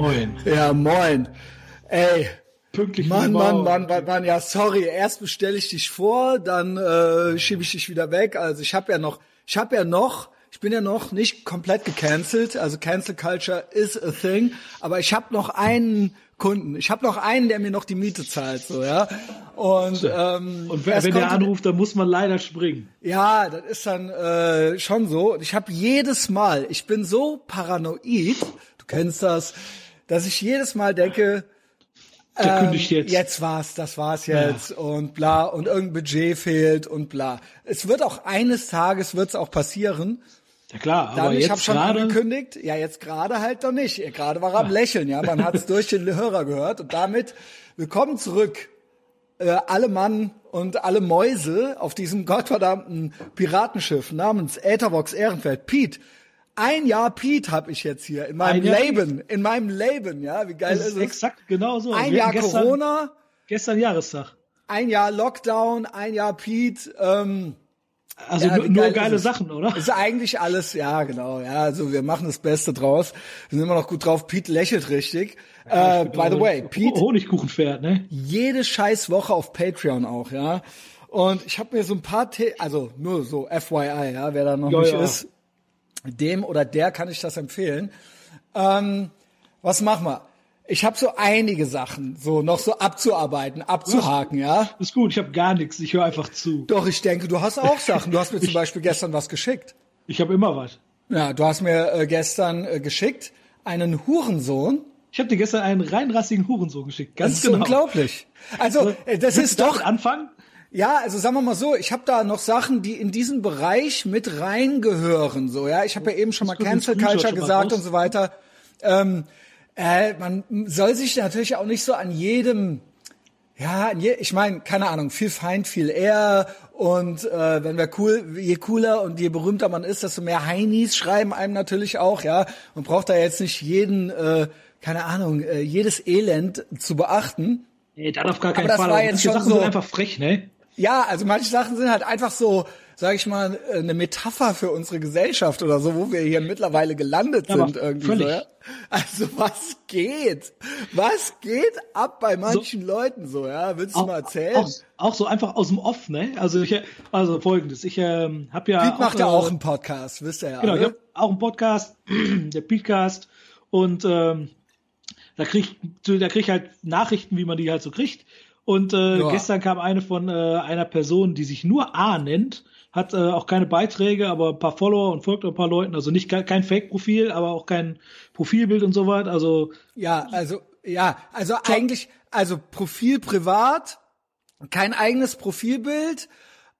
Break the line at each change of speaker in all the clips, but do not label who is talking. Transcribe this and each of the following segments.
Moin.
Ja, moin. Ey.
Pünktlich
Mann, Mann. Mann, Mann, Mann, ja, sorry. Erst bestelle ich dich vor, dann äh, schiebe ich dich wieder weg. Also ich habe ja noch, ich habe ja noch, ich bin ja noch nicht komplett gecancelt. Also Cancel Culture is a thing. Aber ich habe noch einen Kunden. Ich habe noch einen, der mir noch die Miete zahlt, so ja. Und ähm,
Und wenn, wenn der
kommt-
anruft, dann muss man leider springen.
Ja, das ist dann äh, schon so. Und ich habe jedes Mal, ich bin so paranoid, du kennst das, dass ich jedes Mal denke,
Der
ähm,
kündigt jetzt.
jetzt war's, das war's jetzt und bla und irgendein Budget fehlt und bla. Es wird auch eines Tages wird's auch passieren.
Ja klar, aber
Dann, ich habe
jetzt
schon
gerade.
angekündigt, ja jetzt gerade halt noch nicht. Gerade war er am Lächeln, ja, man hat es durch den Hörer gehört und damit willkommen zurück äh, alle Mann und alle Mäuse auf diesem gottverdammten Piratenschiff namens Äthervox Ehrenfeld. Pete, ein Jahr Pete habe ich jetzt hier in meinem Leben, in meinem Leben, ja, wie geil
Das
ist
ist
es?
exakt genau so.
Ein
Wir
Jahr
gestern,
Corona,
Gestern Jahrestag.
ein Jahr Lockdown, ein Jahr Pete. Ähm,
Also
Ja,
nur,
geil
geile? Sachen, oder?
Ist eigentlich alles, ja, genau. Ja, also wir machen das Beste draus. Wir sind immer noch gut drauf. Pete lächelt richtig. äh, by the way, Pete,
Honigkuchenpferd, ne?
jede scheiß Woche auf Patreon auch, ja. Und ich habe mir so ein paar, The also nur so FYI, ja, wer da noch
Ja,
nicht
ja.
ist, dem oder der kann ich das empfehlen. Ähm, was machen wir? Ich habe so einige Sachen, so noch so abzuarbeiten, abzuhaken, ja.
Ist gut, ich habe gar nichts, ich höre einfach zu.
Doch, ich denke, du hast auch Sachen. Du hast mir zum Beispiel gestern was geschickt.
Ich habe immer was.
Ja, du hast mir äh, gestern äh, geschickt einen Hurensohn.
Ich habe dir gestern einen reinrassigen Hurensohn geschickt. Ganz
Das ist
genau.
unglaublich. Also, äh, das ist doch
anfangen?
Ja, also sagen wir mal so, ich habe da noch Sachen, die in diesen Bereich mit reingehören. So, ja, ich habe ja eben schon mal Cancel Culture gesagt und so weiter. Ähm, äh, man soll sich natürlich auch nicht so an jedem, ja, an je, ich meine, keine Ahnung, viel Feind, viel eher und äh, wenn wir cool, je cooler und je berühmter man ist, desto mehr Heinis schreiben einem natürlich auch, ja. Man braucht da jetzt nicht jeden, äh, keine Ahnung, äh, jedes Elend zu beachten.
Nee, dann auf gar keinen
das
Fall.
war
aber
jetzt schon
Sachen
so-
sind einfach frech, ne?
Ja, also manche Sachen sind halt einfach so, sag ich mal, eine Metapher für unsere Gesellschaft oder so, wo wir hier mittlerweile gelandet
Ja,
sind irgendwie
völlig.
so. Ja? Also was geht? Was geht ab bei manchen Leuten so, ja? Willst du mal erzählen?
Auch, auch so einfach aus dem Off, ne? Also ich, also folgendes, ich ähm, habe ja
Piet macht ja
äh,
auch einen Podcast, wisst ihr ja.
Genau, ich
alle.
habe auch einen Podcast, der Podcast, und ähm, da krieg ich, da krieg ich halt Nachrichten, wie man die halt so kriegt. Und äh,
Ja.
gestern kam eine von äh, einer Person, die sich nur A nennt, hat äh, auch keine Beiträge, aber ein paar Follower und folgt ein paar Leuten. Also nicht kein, Fake-Profil, aber auch kein Profilbild und so weiter. Also
Ja, also ja, also eigentlich, also Profil privat, kein eigenes Profilbild.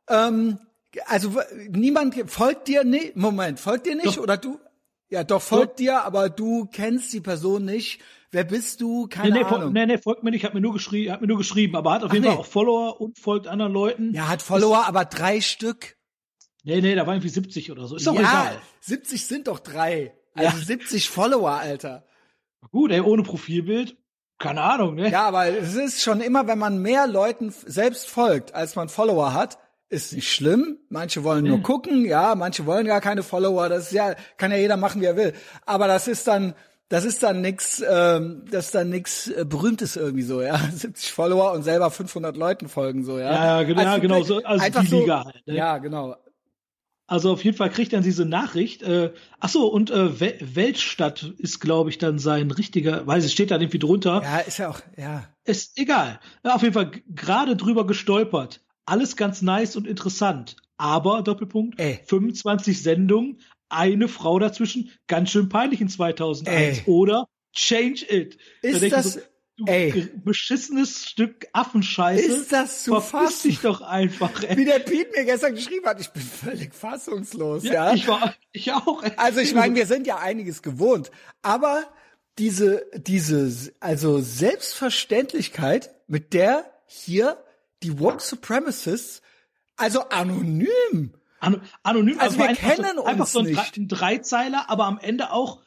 Ähm, also niemand folgt dir nicht. Moment, folgt dir nicht
Doch.
oder du? Ja, doch folgt dir, aber du kennst die Person nicht. Wer bist du? Keine
nee, nee,
Ahnung.
nee, nee, folgt mir nicht, hat mir nur geschrieben, hat mir nur geschrieben, aber hat auf
Ach,
jeden
nee.
Fall auch Follower und folgt anderen Leuten.
Ja, hat Follower, aber drei Stück.
Nee, nee, da war irgendwie 70 oder so. Ist doch
ja,
egal.
70 sind doch drei. Also
Ja.
70 Follower, Alter.
Gut, ey, ohne Profilbild, keine Ahnung, ne?
Ja, aber es ist schon immer, wenn man mehr Leuten selbst folgt, als man Follower hat, ist nicht schlimm. Manche wollen nur gucken, ja, manche wollen gar keine Follower. Das ist ja, kann ja jeder machen, wie er will. Aber das ist dann, das ist dann nix, ähm, das ist dann nix äh, Berühmtes irgendwie so, ja. 70 Follower und selber 500 Leuten folgen so, ja.
Ja, ja, genau, ja, genau so, also
einfach
die Liga halt, ne?
Ja, genau.
Also auf jeden Fall kriegt er diese Nachricht. Äh, ach so, und äh, Wel Weltstadt ist, glaube ich, dann sein richtiger, weiß es steht da irgendwie drunter.
Ja, ist ja auch, ja.
Ist egal. Ja, auf jeden Fall gerade drüber gestolpert. Alles ganz nice und interessant. Aber, Doppelpunkt,
Ey.
25 Sendungen, eine Frau dazwischen, ganz schön peinlich in 2001.
Ey.
Oder Change It. Da
Ist
ich
das-
so, du
ey.
beschissenes Stück Affenscheiße.
Ist das zu
Verpiss dich doch einfach, ey.
Wie der Piet mir gestern geschrieben hat, ich bin völlig fassungslos, ja.
Ja, ich war, ich auch. ey.
Also ich meine, wir sind ja einiges gewohnt, aber diese, diese, also Selbstverständlichkeit, mit der hier die Woke Supremacists, also anonym,
An anonym,
Also
aber
wir
einfach
kennen
so, einfach
uns
so ein,
nicht.
Ein Dreizeiler, aber am Ende auch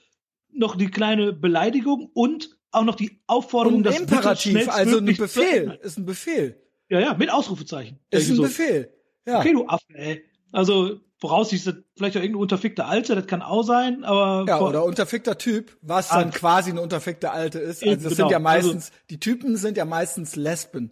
noch die kleine Beleidigung und auch noch die Aufforderung,
ein
das bitte
Imperativ, also ein Befehl, ist ein Befehl,
Ja, ja, mit Ausrufezeichen.
ist ein
so,
Befehl, ja.
Okay, du Affe, ey. Also, voraussichtlich vielleicht auch irgendein unterfickter Alte, das kann auch sein, aber.
Ja, oder unterfickter Typ, was dann
Ah.
quasi eine unterfickte Alte ist. Also das
genau.
sind ja meistens, die Typen sind ja meistens Lesben.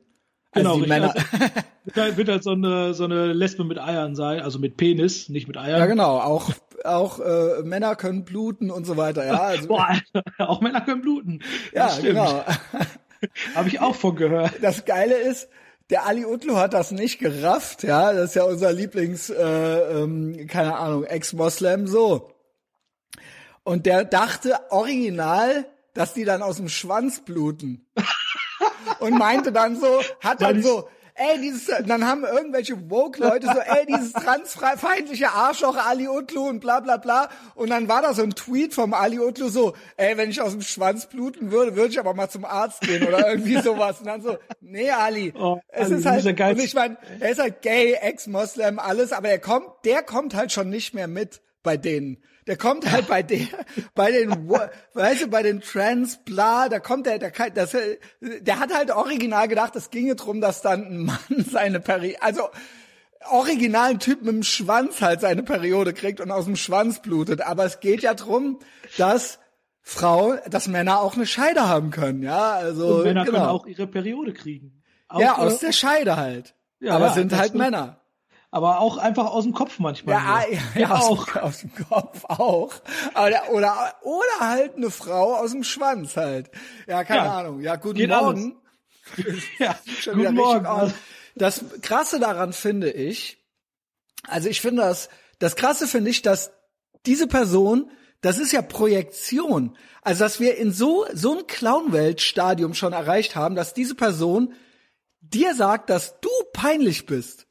Also
Genau,
die
richtig.
Männer.
Also, wird halt, wird halt so eine, so eine Lesbe mit Eiern sein, also mit Penis, nicht mit Eiern.
ja, genau. Auch, auch äh, Männer können bluten und so weiter. Ja, also,
Boah, auch Männer können bluten.
ja genau.
Habe ich auch von gehört.
Das Geile ist, der Ali Utlu hat das nicht gerafft, ja. Das ist ja unser Lieblings, äh, ähm, keine Ahnung, Ex-Moslem, so. Und der dachte original, dass die dann aus dem Schwanz bluten. Und meinte dann so, hat dann so, ey, dieses, dann haben irgendwelche Woke-Leute so, ey, dieses transfeindliche Arschloch Ali Utlu und bla bla bla. Und dann war da so ein Tweet vom Ali Utlu so, ey, wenn ich aus dem Schwanz bluten würde, würde ich aber mal zum Arzt gehen oder irgendwie sowas. Und dann so, nee, Ali,
Oh,
es
Ali,
ist halt, und ich meine, er ist halt gay, Ex-Moslem, alles, aber er kommt, der kommt halt schon nicht mehr mit bei denen. Der kommt halt bei der, bei den, weißt du, bei den Trans, bla, da kommt der, der, das, der hat halt original gedacht, es ginge drum, dass dann ein Mann seine Periode, also originalen Typ mit dem Schwanz halt seine Periode kriegt und aus dem Schwanz blutet. Aber es geht ja drum, dass Frauen, dass Männer auch eine Scheide haben können, ja, also,
Und Männer
genau.
können auch ihre Periode kriegen. Auch,
ja,
äh,
aus der Scheide halt.
Ja,
aber
ja,
sind halt
stimmt.
Männer.
Aber auch einfach aus dem Kopf manchmal.
Ja, ah, ja, ja aus, Dem, aus dem Kopf auch. Aber der, oder, oder halt eine Frau aus dem Schwanz halt. Ja, keine
Ja,
Ahnung. Ja, guten
geht
Morgen.
ja. Guten Morgen.
aus. Das Krasse daran finde ich, also ich finde das, das Krasse finde ich, dass diese Person, das ist ja Projektion. Also, dass wir in so, so ein Clown-Welt-Stadium schon erreicht haben, dass diese Person dir sagt, dass du peinlich bist.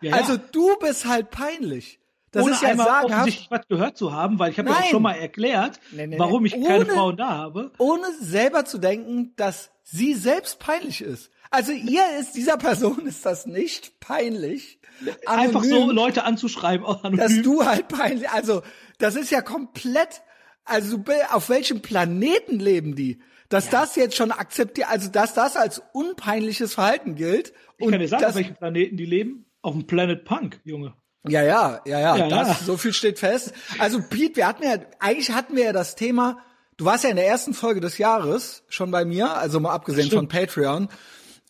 Ja,
Also,
ja.
du bist halt peinlich. Das
ohne
ist ja
einmal
sagenhaft.
offensichtlich was gehört zu haben, weil ich habe ja auch schon mal erklärt,
Nee, nee,
warum ich keine
Ohne-
Frauen da habe.
ohne selber zu denken, dass sie selbst peinlich ist. Also ihr ist, dieser Person ist das nicht peinlich.
Einfach so
anonym,
Leute anzuschreiben, anonym.
dass du halt peinlich, also das ist ja komplett, also auf welchem Planeten leben die? Dass das jetzt schon akzeptiert, also dass das als unpeinliches Verhalten gilt.
ich kann dir sagen, auf welchem Planeten die leben. Auf dem Planet Punk, Junge.
Ja, ja, ja, ja,
Ja,
das,
ja.
so viel steht fest. Also Pete, wir hatten ja, eigentlich hatten wir ja das Thema, du warst ja in der ersten Folge des Jahres schon bei mir, also mal abgesehen von
Stimmt.
Patreon.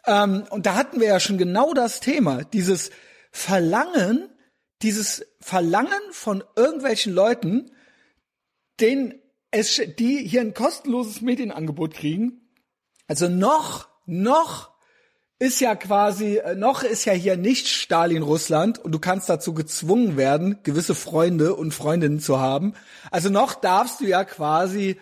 Ähm, und da hatten wir ja schon genau das Thema, dieses Verlangen, dieses Verlangen von irgendwelchen Leuten, denen es, die hier ein kostenloses Medienangebot kriegen. Also noch, noch ist ja quasi, äh, noch ist ja hier nicht Stalin Russland und du kannst dazu gezwungen werden, gewisse Freunde und Freundinnen zu haben. Also noch darfst du ja quasi,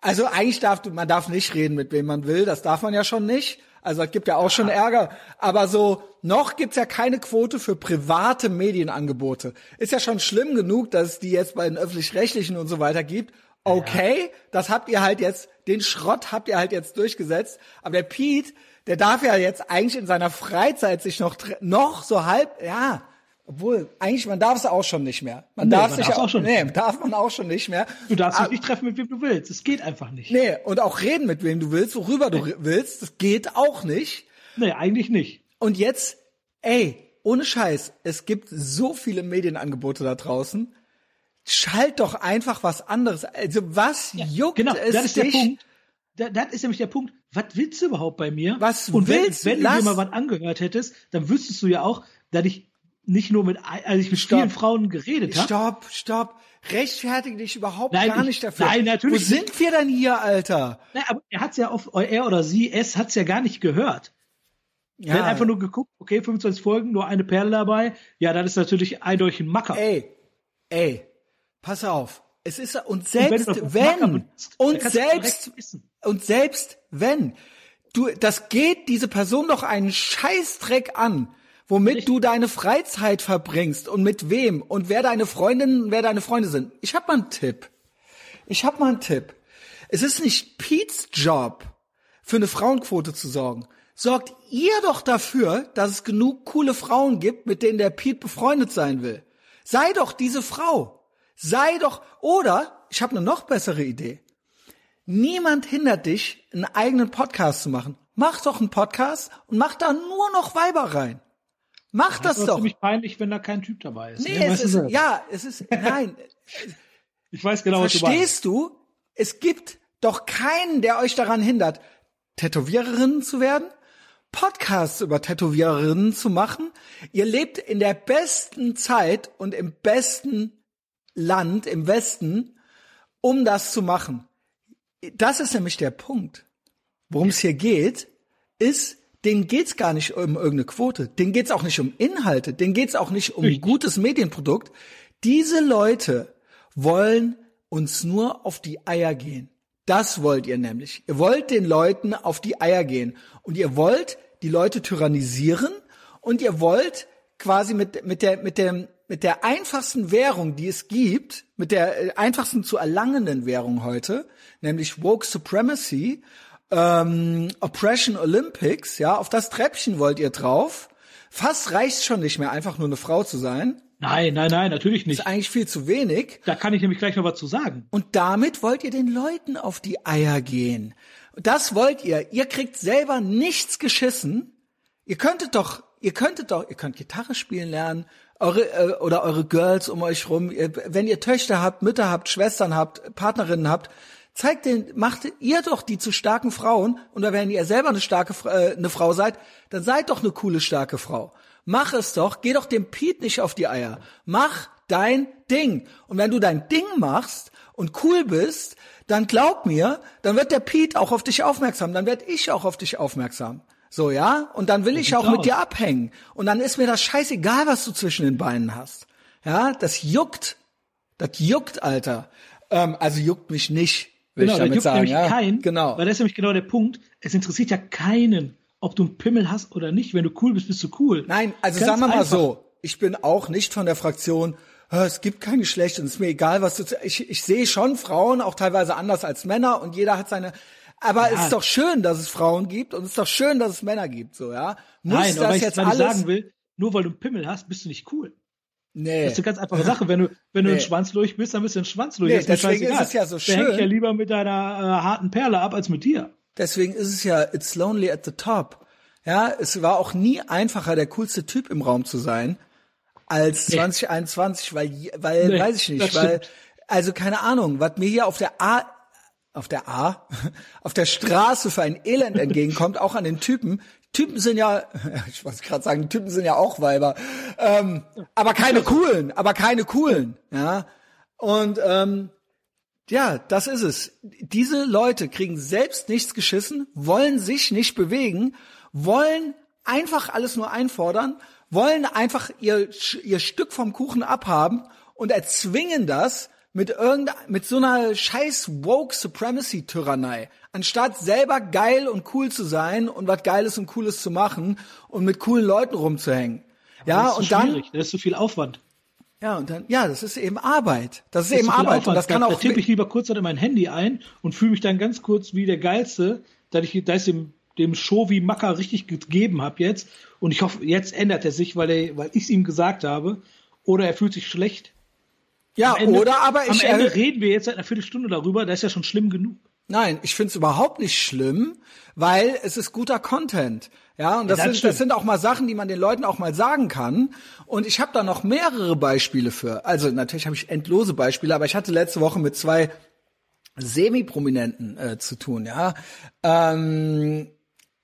also eigentlich darf du, man darf nicht reden, mit wem man will, das darf man ja schon nicht. Also es gibt ja auch schon Ärger. Aber so, noch gibt's ja keine Quote für private Medienangebote. Ist ja schon schlimm genug, dass es die jetzt bei den öffentlich-rechtlichen und so weiter gibt. Okay, das habt ihr halt jetzt, den Schrott habt ihr halt jetzt durchgesetzt. Aber der Pete, der darf ja jetzt eigentlich in seiner Freizeit sich noch, noch so halb, ja, obwohl, eigentlich, man darf es auch schon nicht mehr. Man
Nee,
darf
man
sich auch,
auch schon
nee,
nicht
darf man auch schon nicht mehr.
Du darfst
Ah,
dich nicht treffen, mit wem du willst. Es geht einfach nicht.
Nee, und auch reden mit wem du willst, worüber du re- willst, das geht auch nicht.
Nee, eigentlich nicht.
Und jetzt, ey, ohne Scheiß, es gibt so viele Medienangebote da draußen. Schalt doch einfach was anderes. Also was juckt
Genau,
es
das ist der
dich?
Punkt. Da, das ist nämlich der Punkt. Was willst du überhaupt bei mir?
Was
Und wenn,
willst du?
wenn du dir mal was angehört hättest, dann wüsstest du ja auch, dass ich nicht nur mit, also ich mit
Stopp.
vielen Frauen geredet habe.
Stopp, stopp. Rechtfertige dich überhaupt
Nein,
gar
ich-
nicht dafür.
nein, natürlich
Wo sind wir denn hier, Alter?
Nein, aber er hat's ja auf, er oder sie, es hat's ja gar nicht gehört.
Ja,
Er hat einfach nur geguckt, okay, 25 Folgen, nur eine Perle dabei. Ja, das ist natürlich eindeutig ein Macker.
ey, ey, pass auf. Es ist und
Und
selbst
auf Macker
wenn
benutzt,
und selbst und selbst wenn du das geht diese Person doch einen Scheißdreck an, womit du deine Freizeit verbringst und mit wem und wer deine Freundinnen und wer deine Freunde sind. Ich hab mal einen Tipp. Ich hab mal einen Tipp. Es ist nicht Pete's Job, für eine Frauenquote zu sorgen. Sorgt ihr doch dafür, dass es genug coole Frauen gibt, mit denen der Pete befreundet sein will. Sei doch diese Frau. Sei doch, oder, ich habe eine noch bessere Idee. Niemand hindert dich, einen eigenen Podcast zu machen. Mach doch einen Podcast und mach da nur noch Weiber rein. Mach das, das doch.
Es ist ziemlich peinlich, wenn da kein Typ dabei ist.
Nee, nee es ist, ja, es ist, nein.
ich weiß genau,
was du Verstehst du? Es gibt doch keinen, der euch daran hindert, Tätowiererinnen zu werden, Podcasts über Tätowiererinnen zu machen. Ihr lebt in der besten Zeit und im besten Land, im Westen, um das zu machen. Das ist nämlich der Punkt. Worum es hier geht, ist, denen geht's gar nicht um irgendeine Quote, denen geht's auch nicht um Inhalte, denen geht's auch nicht um ein gutes Medienprodukt. Diese Leute wollen uns nur auf die Eier gehen. Das wollt ihr nämlich. Ihr wollt den Leuten auf die Eier gehen und ihr wollt die Leute tyrannisieren und ihr wollt quasi mit, mit der, mit dem, mit der einfachsten Währung, die es gibt, mit der äh, einfachsten zu erlangenden Währung heute, nämlich Woke Supremacy, ähm, Oppression Olympics, ja, auf das Treppchen wollt ihr drauf. Fast reicht's schon nicht mehr, einfach nur eine Frau zu sein.
Nein, nein, nein, natürlich nicht.
Das ist eigentlich viel zu wenig.
Da kann ich nämlich gleich noch was zu sagen.
Und damit wollt ihr den Leuten auf die Eier gehen. Das wollt ihr. Ihr kriegt selber nichts geschissen. Ihr könntet doch, ihr könntet doch, ihr könnt Gitarre spielen lernen, eure äh, oder eure Girls um euch rum. Ihr, wenn ihr Töchter habt, Mütter habt, Schwestern habt, Partnerinnen habt, zeigt den, macht ihr doch die zu starken Frauen. Und wenn ihr selber eine starke äh, eine Frau seid, dann seid doch eine coole starke Frau. Mach es doch, geh doch dem Pete nicht auf die Eier. Mach dein Ding. Und wenn du dein Ding machst und cool bist, dann glaub mir, dann wird der Pete auch auf dich aufmerksam, dann werd ich auch auf dich aufmerksam. So, ja? Und dann will ich auch mit dir abhängen. Und dann ist mir das scheißegal, was du zwischen den Beinen hast. Ja, das juckt. Das juckt, Alter. Ähm, also juckt mich nicht, will
genau,
ich damit
juckt
sagen.
Nämlich
Ja?
keinen,
Genau.
Weil das ist nämlich genau der Punkt. Es interessiert ja keinen, ob du einen Pimmel hast oder nicht. Wenn du cool bist, bist du cool.
Nein, also
Ganz
sagen wir mal
einfach.
so, ich bin auch nicht von der Fraktion, "Hä, es gibt kein Geschlecht und es ist mir egal, was du, ich, ich sehe schon Frauen auch teilweise anders als Männer und jeder hat seine, aber es ist doch schön, dass es Frauen gibt und es ist doch schön, dass es Männer gibt, so, ja. Muss
Nein, aber
das
ich,
jetzt
ich
alles,
sagen will, nur weil du einen Pimmel hast, bist du nicht cool.
nee.
Das ist eine ganz einfache Sache. Wenn du, wenn du
Nee.
ein Schwanzlurch bist, dann bist du ein Schwanzlurch.
Nee,
mir
deswegen ist es ja so
Da häng ich
schön.
ja lieber mit deiner äh, harten Perle ab als mit dir.
Deswegen ist es ja, it's lonely at the top. Ja, es war auch nie einfacher, der coolste Typ im Raum zu sein, als
Nee.
2021, weil, weil,
Nee,
weiß ich nicht, weil,
stimmt.
also keine Ahnung, was mir hier auf der A, auf der A, auf der Straße für ein Elend entgegenkommt, auch an den Typen. Typen sind ja, ich wollte gerade sagen, Typen sind ja auch Weiber, ähm, aber keine coolen, aber keine coolen, ja. Und ähm, ja, das ist es. Diese Leute kriegen selbst nichts geschissen, wollen sich nicht bewegen, wollen einfach alles nur einfordern, wollen einfach ihr, ihr Stück vom Kuchen abhaben und erzwingen das mit irgendeiner, mit so einer scheiß woke Supremacy Tyrannei. Anstatt selber geil und cool zu sein und was Geiles und Cooles zu machen und mit coolen Leuten rumzuhängen. Ja,
das ist
und
so
dann,
schwierig. Das ist zu viel Aufwand.
ja, und dann, ja, das ist eben Arbeit. Das ist
Das ist
eben
viel
Arbeit.
Aufwand.
Und das kann
da,
auch,
Da tippe ich lieber kurz in mein Handy ein und fühle mich dann ganz kurz wie der Geilste, dass ich, da ich dem, dem Show wie Macker richtig gegeben habe jetzt. Und ich hoffe, jetzt ändert er sich, weil, er, weil ich es ihm gesagt habe. Oder er fühlt sich schlecht.
Ja,
Am Ende-
oder aber
Am
ich,
Ende
äh,
reden wir jetzt seit einer Viertelstunde darüber. Das ist ja schon schlimm genug.
Nein, ich finde es überhaupt nicht schlimm, weil es ist guter Content. Ja, und das,
Ja, das
sind, das sind auch mal Sachen, die man den Leuten auch mal sagen kann. Und ich habe da noch mehrere Beispiele für. Also natürlich habe ich endlose Beispiele, aber ich hatte letzte Woche mit zwei Semi-Prominenten äh, zu tun. Ja, ähm,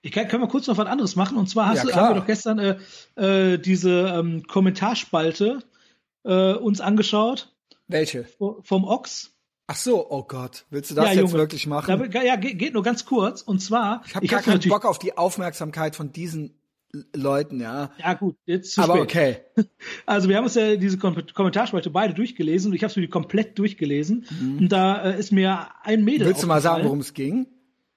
Ich kann, können wir kurz noch was anderes machen. Und zwar hast
Ja,
du, haben wir doch gestern äh, äh, diese ähm, Kommentarspalte äh, uns angeschaut
welche?
vo- vom Ochs.
Ach so, oh Gott, willst du das
ja,
jetzt
Junge.
wirklich machen?
Da, ja, geht, geht nur ganz kurz. Und zwar,
ich habe gar
hab's
keinen Bock auf die Aufmerksamkeit von diesen Leuten, ja.
Ja, gut, jetzt zu
Aber
spät.
okay.
Also wir haben uns ja diese Kom Kommentarspalte beide durchgelesen und ich habe es mir komplett durchgelesen. Und da äh, ist mir ein Mädel
Mhm. Willst du mal sagen, worum es ging?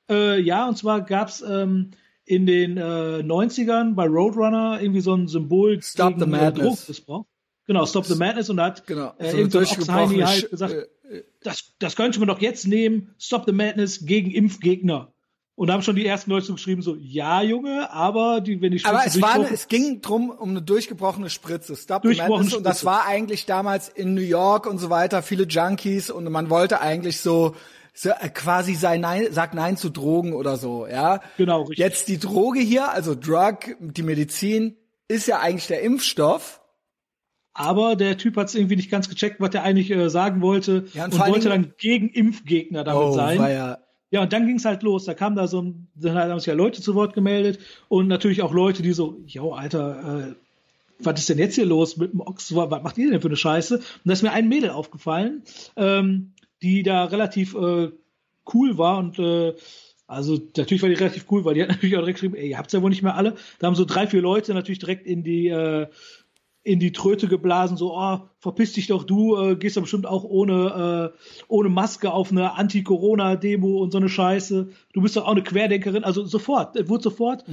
Äh, ja, und zwar gab's ähm, in den äh, 90ern bei Roadrunner irgendwie so ein Symbol
Stop the
gegen, äh,
Madness.
Drogenmissbrauch. Genau, Stop the Madness und hat
Genau.
äh,
So eine
irgend so ein
durchgebrochene
Ochsheini halt gesagt,
äh,
das, das könnte man doch jetzt nehmen, Stop the Madness gegen Impfgegner. Und da haben schon die ersten Leute geschrieben, so, ja, Junge, aber die, wenn die
Aber
Spritze
es war, eine, es ging drum um eine durchgebrochene Spritze. Stop the
Durchgebrochene
Madness. Und das
Spritze.
war eigentlich damals in New York und so weiter viele Junkies und man wollte eigentlich so, so äh, quasi sei nein, sag nein zu Drogen oder so, ja.
Genau, richtig.
Jetzt die Droge hier, also Drug, die Medizin, ist ja eigentlich der Impfstoff.
Aber der Typ hat es irgendwie nicht ganz gecheckt, was er eigentlich äh, sagen wollte
Ja, und
und, wollte dann gegen Impfgegner damit
Oh,
sein.
war ja
und dann ging's halt los. Da kam da so ein, dann haben sich ja Leute zu Wort gemeldet und natürlich auch Leute, die so, yo, Alter, äh, was ist denn jetzt hier los mit dem Ochs? Was was macht ihr denn für eine Scheiße? Und da ist mir ein Mädel aufgefallen, ähm, die da relativ äh, cool war und äh, also natürlich war die relativ cool, weil die hat natürlich auch direkt geschrieben, ey, ihr habt's ja wohl nicht mehr alle. Da haben so drei, vier Leute natürlich direkt in die äh, in die Tröte geblasen, so, oh, verpiss dich doch, du äh, gehst doch bestimmt auch ohne, äh, ohne Maske auf eine Anti-Corona-Demo und so eine Scheiße. Du bist doch auch eine Querdenkerin. Also sofort, es wurde sofort.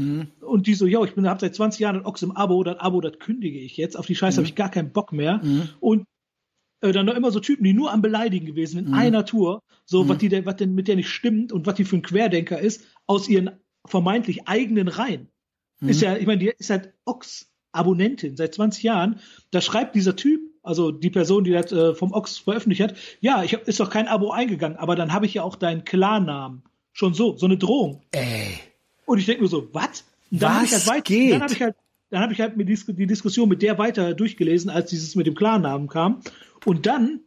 Und die so, yo, ich bin, hab seit 20 Jahren ein Ochs im Abo, das Abo, das kündige ich jetzt. Auf die Scheiße habe ich gar keinen Bock mehr. Und äh, dann noch immer so Typen, die nur am Beleidigen gewesen in einer Tour, so was die was denn mit der nicht stimmt und was die für ein Querdenker ist, aus ihren vermeintlich eigenen Reihen. Ist ja, ich meine, die ist halt Ox-Abonnentin seit 20 Jahren. Da schreibt dieser Typ, also die Person, die das äh, vom Ox veröffentlicht hat, ja, ich hab, ist doch kein Abo eingegangen, aber dann habe ich ja auch deinen Klarnamen. Schon so, so eine Drohung.
ey.
Und ich denke mir so, was? Dann hab
Was
ich halt
geht?
Dann habe ich halt, dann habe ich halt mit Dis die Diskussion mit der weiter durchgelesen, als dieses mit dem Klarnamen kam. Und dann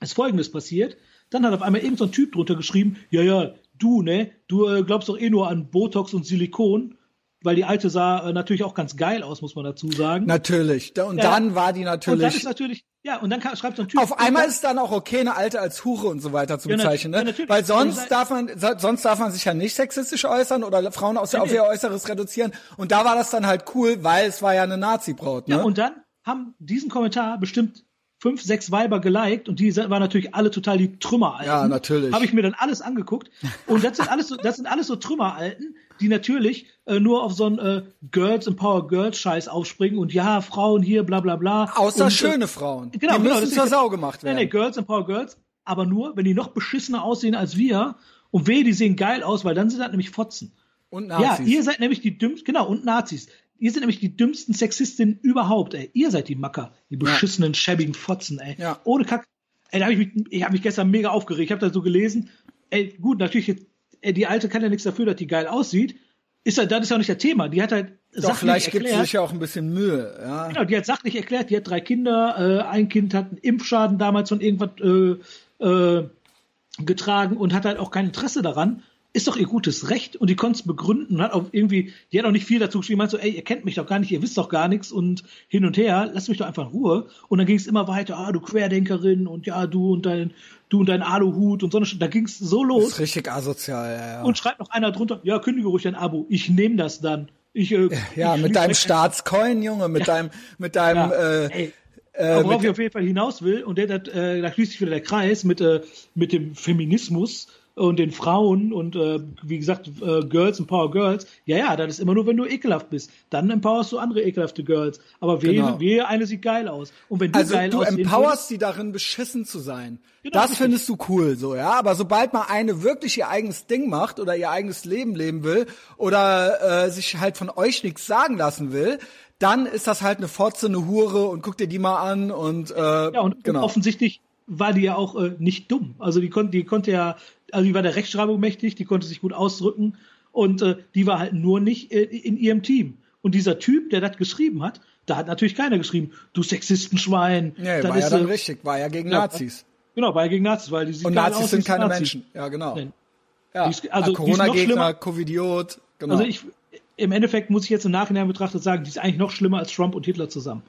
ist Folgendes passiert. Dann hat auf einmal irgendein so ein Typ drunter geschrieben, ja, ja, du, ne, du äh, glaubst doch eh nur an Botox und Silikon, weil die alte sah äh, natürlich auch ganz geil aus, muss man dazu sagen.
Natürlich. Und
Ja.
dann war die
und dann
natürlich.
ist natürlich, ja, und dann kann, schreibt so ein Typ.
Auf einmal ist dann auch okay, eine Alte als Hure und so weiter zu
Ja,
bezeichnen,
ja,
ne?
natürlich.
Weil sonst
Also,
darf man, so- sonst darf man sich ja nicht sexistisch äußern oder Frauen aus
Ja,
auf
nee.
ihr Äußeres reduzieren. Und da war das dann halt cool, weil es war ja eine Nazi-Braut, ne?
Ja, und dann haben diesen Kommentar bestimmt fünf, sechs Weiber geliked und die waren natürlich alle total die Trümmeralten.
Ja, natürlich.
Habe ich mir dann alles angeguckt und das sind alles so, das sind alles so Trümmeralten, die natürlich äh, nur auf so einen äh, Girls Empower Girls Scheiß aufspringen und ja, Frauen hier, bla bla bla.
Außer
und,
schöne
äh,
Frauen.
Genau,
die
genau,
müssen
das
zur
ist-
Sau gemacht
Nee,
werden.
nee, Girls Empower Girls, aber nur, wenn die noch beschissener aussehen als wir und weh, die sehen geil aus, weil dann sind das nämlich Fotzen.
Und
Ja,
Nazis.
ihr seid nämlich die dümmsten, genau, und Nazis. Ihr seid nämlich die dümmsten Sexistinnen überhaupt, ey. Ihr seid die Macker, die beschissenen, schäbigen Fotzen, ey.
Ja.
Ohne Kack. Ey, da hab ich mich, ich habe mich gestern mega aufgeregt. Ich habe da so gelesen. Ey, gut, natürlich, ey, die Alte kann ja nichts dafür, dass die geil aussieht. Ist ja, das ist ja auch nicht das Thema. Die hat halt
Doch,
sachlich
vielleicht gibt
erklärt.
sich ja auch ein bisschen Mühe, ja.
Genau, die hat sachlich erklärt, die hat drei Kinder, äh, ein Kind hat einen Impfschaden damals von irgendwas äh, äh, getragen und hat halt auch kein Interesse daran. Ist doch ihr gutes Recht und die konnte es begründen und hat auch irgendwie, die hat auch nicht viel dazu geschrieben, meint so, ey, ihr kennt mich doch gar nicht, ihr wisst doch gar nichts und hin und her, lasst mich doch einfach in Ruhe. Und dann ging es immer weiter, ah, du Querdenkerin und ja, du und dein, du und dein Aluhut und so Da ging es so
Das
los
ist richtig asozial, ja, ja.
und schreibt noch einer drunter, ja, kündige ruhig dein Abo, ich nehme das dann. Ich, äh,
ja,
ich
mit deinem Staatscoin, Junge, mit deinem, mit deinem,
ja,
äh,
ey,
äh,
worauf ich auf jeden Fall hinaus will, und der, der, äh, da schließt sich wieder der Kreis mit, äh, mit dem Feminismus und den Frauen und äh, wie gesagt, äh, Girls empower Girls. Ja, ja, das ist immer nur, wenn du ekelhaft bist. Dann empowerst du andere ekelhafte Girls. Aber wehe,
Genau.
wehe eine sieht geil aus. Und wenn du
Also
geil
du empowerst sie darin, beschissen zu sein.
Genau,
das
richtig.
findest du cool, so, ja. Aber sobald mal eine wirklich ihr eigenes Ding macht oder ihr eigenes Leben leben will oder äh, sich halt von euch nichts sagen lassen will, dann ist das halt eine Fotze, eine Hure und guck dir die mal an und, äh,
Ja, und,
genau.
offensichtlich war die ja auch äh, nicht dumm. Also die konnte, die konnte ja, also die war der Rechtschreibung mächtig, die konnte sich gut ausdrücken und äh, die war halt nur nicht äh, in ihrem Team. Und dieser Typ, der das geschrieben hat, da hat natürlich keiner geschrieben, du Sexistenschwein.
nee, war ja
ist,
dann
äh,
richtig, war ja gegen
ja,
Nazis.
Genau, war ja gegen Nazis, weil die sieht
Und Nazis
aus,
sind keine
Nazi.
Menschen. Ja, genau.
Nein.
Ja.
Ist- also,
Corona-Gegner. Covidiot, genau.
Also ich, im Endeffekt muss ich jetzt im Nachhinein betrachtet sagen, die ist eigentlich noch schlimmer als Trump und Hitler zusammen.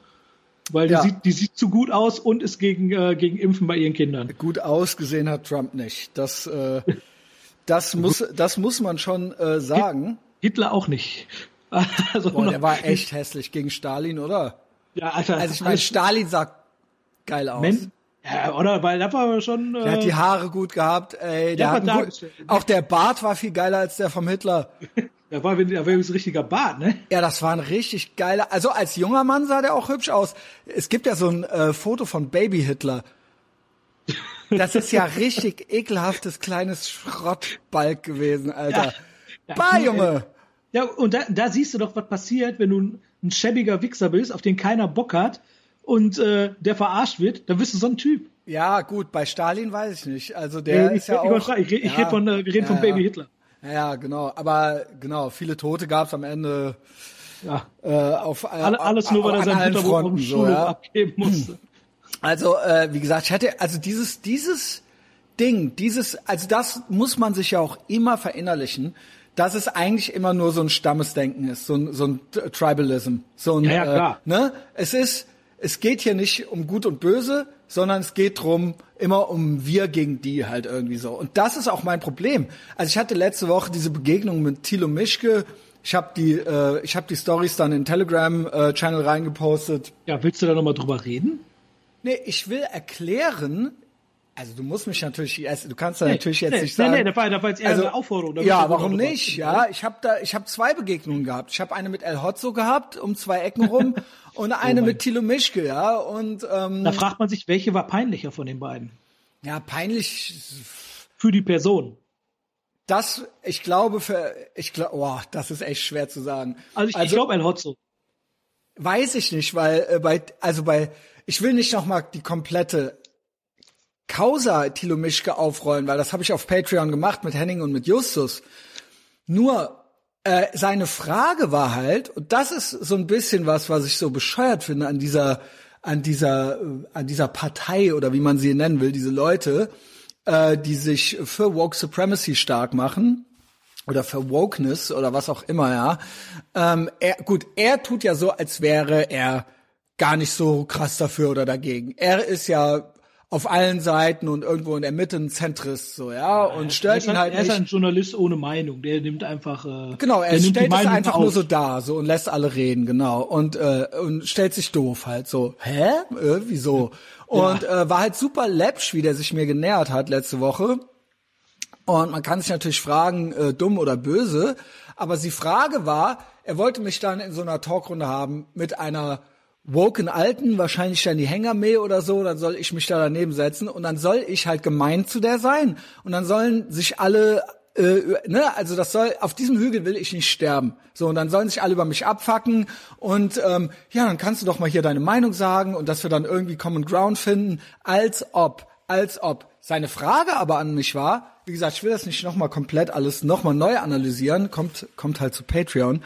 Weil die,
Ja.
sieht, die sieht zu gut aus und ist gegen, äh, gegen Impfen bei ihren Kindern.
Gut ausgesehen hat Trump nicht. Das, äh, das muss, das muss man schon äh, sagen.
Hitler auch nicht. Also
Boah, der war echt hässlich gegen Stalin, oder?
Ja, Alter.
Also ich meine, Stalin sah geil aus.
Men ja, oder? Weil das war schon. Äh,
Der hat die Haare gut gehabt, ey. Der
Ja,
hat
da-
gut, auch der Bart war viel geiler als der vom Hitler.
der war, der war übrigens ein richtiger Bart, ne?
Ja, das war ein richtig geiler. Also als junger Mann sah der auch hübsch aus. Es gibt ja so ein äh, Foto von Baby Hitler. Das ist ja richtig ekelhaftes kleines Schrottbalg gewesen, Alter.
Ja,
bah,
du,
Junge.
Ja, und da, da siehst du doch, was passiert, wenn du ein, ein schäbiger Wichser bist, auf den keiner Bock hat und äh, der verarscht wird, dann bist du so ein Typ.
Ja, gut, bei Stalin weiß ich nicht. Also der
ich
ist ja
nicht
auch.
ich ich
ja,
red von, äh, wir reden
ja,
von Baby
ja.
Hitler.
Ja, genau. Aber genau, viele Tote gab's am Ende.
Ja.
Äh, auf,
Alle, alles nur, weil er sein Butterbrot auf dem Schulhof
ja.
abgeben musste.
Also, äh, wie gesagt, ich hatte, also dieses, dieses Ding, dieses, also das muss man sich ja auch immer verinnerlichen, dass es eigentlich immer nur so ein Stammesdenken ist, so ein, so ein Tribalism. So ein,
Ja, ja, klar.
Äh, ne? Es ist, es geht hier nicht um Gut und Böse, sondern es geht drum immer um wir gegen die halt irgendwie so. Und das ist auch mein Problem. Also ich hatte letzte Woche diese Begegnung mit Thilo Mischke. Ich habe die, äh, ich habe die Stories dann in Telegram äh, Channel reingepostet.
Ja, willst du da nochmal drüber reden?
Nee, ich will erklären, also du musst mich natürlich, erst- du kannst da natürlich jetzt
nee,
nicht
nee,
sagen.
nee, das war, das war jetzt eher eine Aufforderung.
Ja, warum nicht? Ja, ich habe da, ich habe zwei Begegnungen gehabt. Ich habe eine mit El Hotzo gehabt, um zwei Ecken rum, und eine
Oh
mit Thilo Mischke, ja. Und ähm,
Da fragt man sich, welche war peinlicher von den beiden?
ja, peinlich.
Für die Person.
Das, ich glaube, für, ich glaube, oh, das ist echt schwer zu sagen.
Also ich, ich glaube El Hotzo.
Weiß ich nicht, weil äh, bei also bei ich will nicht noch mal die komplette Causa Thilo Mischke aufrollen, weil das habe ich auf Patreon gemacht mit Henning und mit Justus. Nur äh, seine Frage war halt und das ist so ein bisschen was, was ich so bescheuert finde an dieser an dieser äh, an dieser Partei oder wie man sie nennen will, diese Leute, äh, die sich für woke supremacy stark machen oder für Wokeness oder was auch immer, ja. Ähm, er, gut, er tut ja so, als wäre er gar nicht so krass dafür oder dagegen. Er ist ja auf allen Seiten und irgendwo in der Mitte ein Zentrist, so, ja, und stört
ist,
ihn halt
er ist
nicht.
ein Journalist ohne Meinung. Der nimmt einfach. Äh,
Genau, er stellt es
Meinung
einfach
auf.
nur so da, so und lässt alle reden, genau. Und äh, und stellt sich doof halt so. Hä? Äh, wieso? Und äh, war halt super läppsch, wie der sich mir genähert hat letzte Woche. Und man kann sich natürlich fragen, äh, dumm oder böse. Aber die Frage war, er wollte mich dann in so einer Talkrunde haben mit einer woken Alten, wahrscheinlich dann die Hängermäh oder so, dann soll ich mich da daneben setzen und dann soll ich halt gemein zu der sein. Und dann sollen sich alle äh, ne, also das soll, auf diesem Hügel will ich nicht sterben. So, und dann sollen sich alle über mich abfacken und ähm, ja, dann kannst du doch mal hier deine Meinung sagen und dass wir dann irgendwie Common Ground finden, als ob, als ob. Seine Frage aber an mich war, wie gesagt, ich will das nicht nochmal komplett alles nochmal neu analysieren, kommt, kommt halt zu Patreon.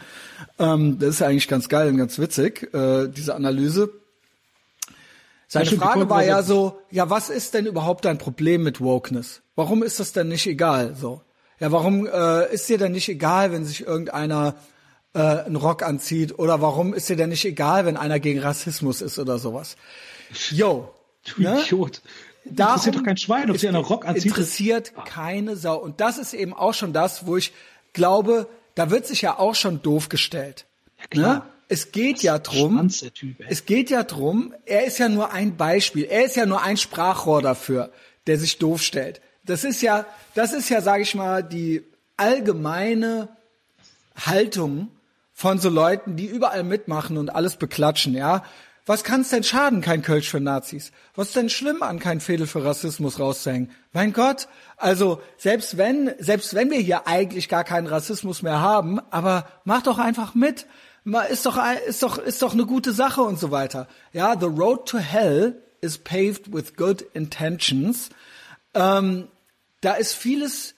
Ähm, das ist ja eigentlich ganz geil und ganz witzig, äh, diese Analyse. Seine
stimmt,
Frage war ja so, ja, was ist denn überhaupt dein Problem mit Wokeness? Warum ist das denn nicht egal? So, ja, warum äh, ist dir denn nicht egal, wenn sich irgendeiner äh, einen Rock anzieht? Oder warum ist dir denn nicht egal, wenn einer gegen Rassismus ist oder sowas? Yo,
Du
ne?
Idiot. Interessiert doch kein Schwein, ob sie einen Rock anzieht.
Interessiert keine Sau. Und das ist eben auch schon das, wo ich glaube, da wird sich ja auch schon doof gestellt.
klar.
Ne? Es geht ja drum.
Schwanz, Typ.
Es geht ja drum. Er ist ja nur ein Beispiel. Er ist ja nur ein Sprachrohr dafür, der sich doof stellt. Das ist ja, das ist ja, sage ich mal, die allgemeine Haltung von so Leuten, die überall mitmachen und alles beklatschen, ja. Was kann's denn schaden, kein Kölsch für Nazis? Was ist denn schlimm an kein Fädel für Rassismus rauszuhängen? Mein Gott, also selbst wenn, selbst wenn wir hier eigentlich gar keinen Rassismus mehr haben, aber mach doch einfach mit. Ist doch, ist doch, ist doch eine gute Sache und so weiter. Ja, the road to hell is paved with good intentions. Ähm, da ist vieles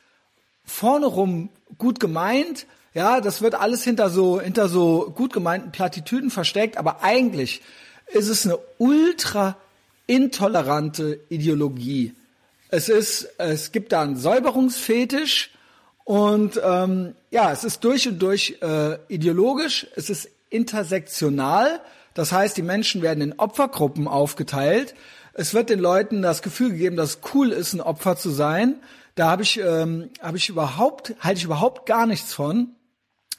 vorne rum gut gemeint. Ja, das wird alles hinter so, hinter so gut gemeinten Plattitüden versteckt, aber eigentlich ist es eine ultra intolerante Ideologie. Es ist, es gibt da einen Säuberungsfetisch und ähm, ja, es ist durch und durch äh, ideologisch. Es ist intersektional, das heißt, die Menschen werden in Opfergruppen aufgeteilt. Es wird den Leuten das Gefühl gegeben, dass es cool ist, ein Opfer zu sein. Da habe ich, ähm, habe ich überhaupt, halte ich überhaupt gar nichts von.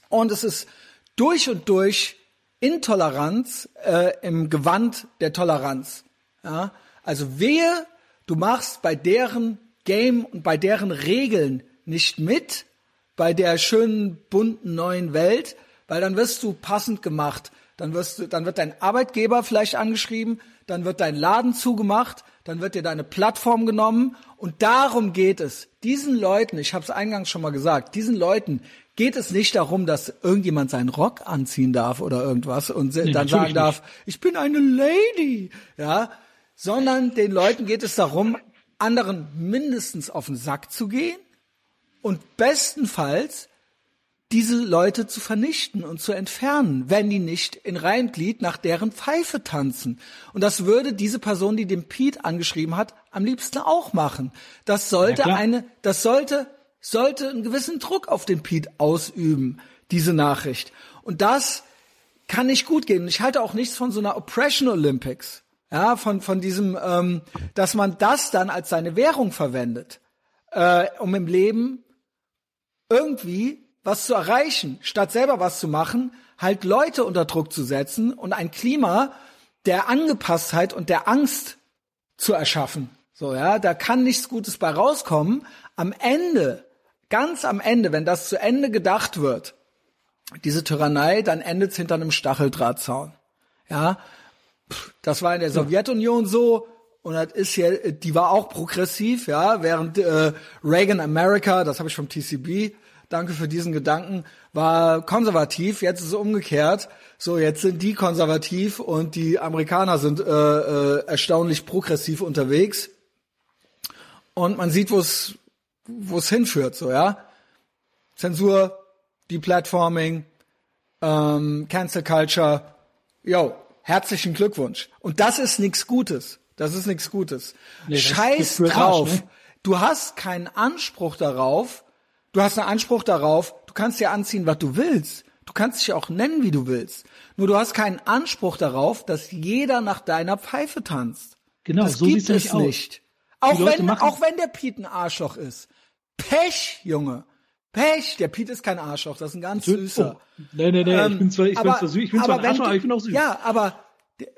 Und es ist durch und durch Intoleranz äh, im Gewand der Toleranz. Ja? Also wehe, du machst bei deren Game und bei deren Regeln nicht mit, bei der schönen, bunten neuen Welt, weil dann wirst du passend gemacht. Dann wirst du, dann wird dein Arbeitgeber vielleicht angeschrieben, dann wird dein Laden zugemacht, dann wird dir deine Plattform genommen und darum geht es. Diesen Leuten, ich habe es eingangs schon mal gesagt, diesen Leuten geht es nicht darum, dass irgendjemand seinen Rock anziehen darf oder irgendwas und
Nee,
dann sagen darf, ich bin eine Lady, ja, sondern den Leuten geht es darum, anderen mindestens auf den Sack zu gehen und bestenfalls diese Leute zu vernichten und zu entfernen, wenn die nicht in Reihenglied nach deren Pfeife tanzen. Und das würde diese Person, die den Pete angeschrieben hat, am liebsten auch machen. Das sollte eine, das sollte, sollte einen gewissen Druck auf den Pete ausüben, diese Nachricht. Und das kann nicht gut gehen. Ich halte auch nichts von so einer Oppression Olympics. Ja, von, von diesem, ähm, dass man das dann als seine Währung verwendet, äh, um im Leben irgendwie was zu erreichen, statt selber was zu machen, halt Leute unter Druck zu setzen und ein Klima der Angepasstheit und der Angst zu erschaffen. So, ja, da kann nichts Gutes bei rauskommen. Am Ende, ganz am Ende, wenn das zu Ende gedacht wird, diese Tyrannei, dann endet's hinter einem Stacheldrahtzaun. Ja, das war in der Sowjetunion so und das ist ja, die war auch progressiv, ja, während äh, Reagan America, das habe ich vom TCB, danke für diesen Gedanken, war konservativ. Jetzt ist es umgekehrt. So, jetzt sind die konservativ und die Amerikaner sind äh, äh, erstaunlich progressiv unterwegs. Und man sieht, wo es wo es hinführt, so ja. Zensur, Deplatforming, ähm, Cancel Culture. Yo, herzlichen Glückwunsch. Und das ist nichts Gutes. Das ist nichts Gutes.
Nee,
Scheiß drauf.
Arsch, ne?
Du hast keinen Anspruch darauf. Du hast einen Anspruch darauf. Du kannst dir anziehen, was du willst. Du kannst dich auch nennen, wie du willst. Nur du hast keinen Anspruch darauf, dass jeder nach deiner Pfeife tanzt.
Genau,
das
so
gibt es nicht. Auch wenn, auch wenn der Piet ein Arschloch ist. Pech, Junge. Pech. Der Piet ist kein Arschloch. Das ist ein ganz süßer.
Oh, nee, nee, nee, ich
Ähm,
bin zwar, ich bin
aber-
zwar süß, ich bin zwar ein Arschloch,
du-
aber ich bin auch süß.
Ja, aber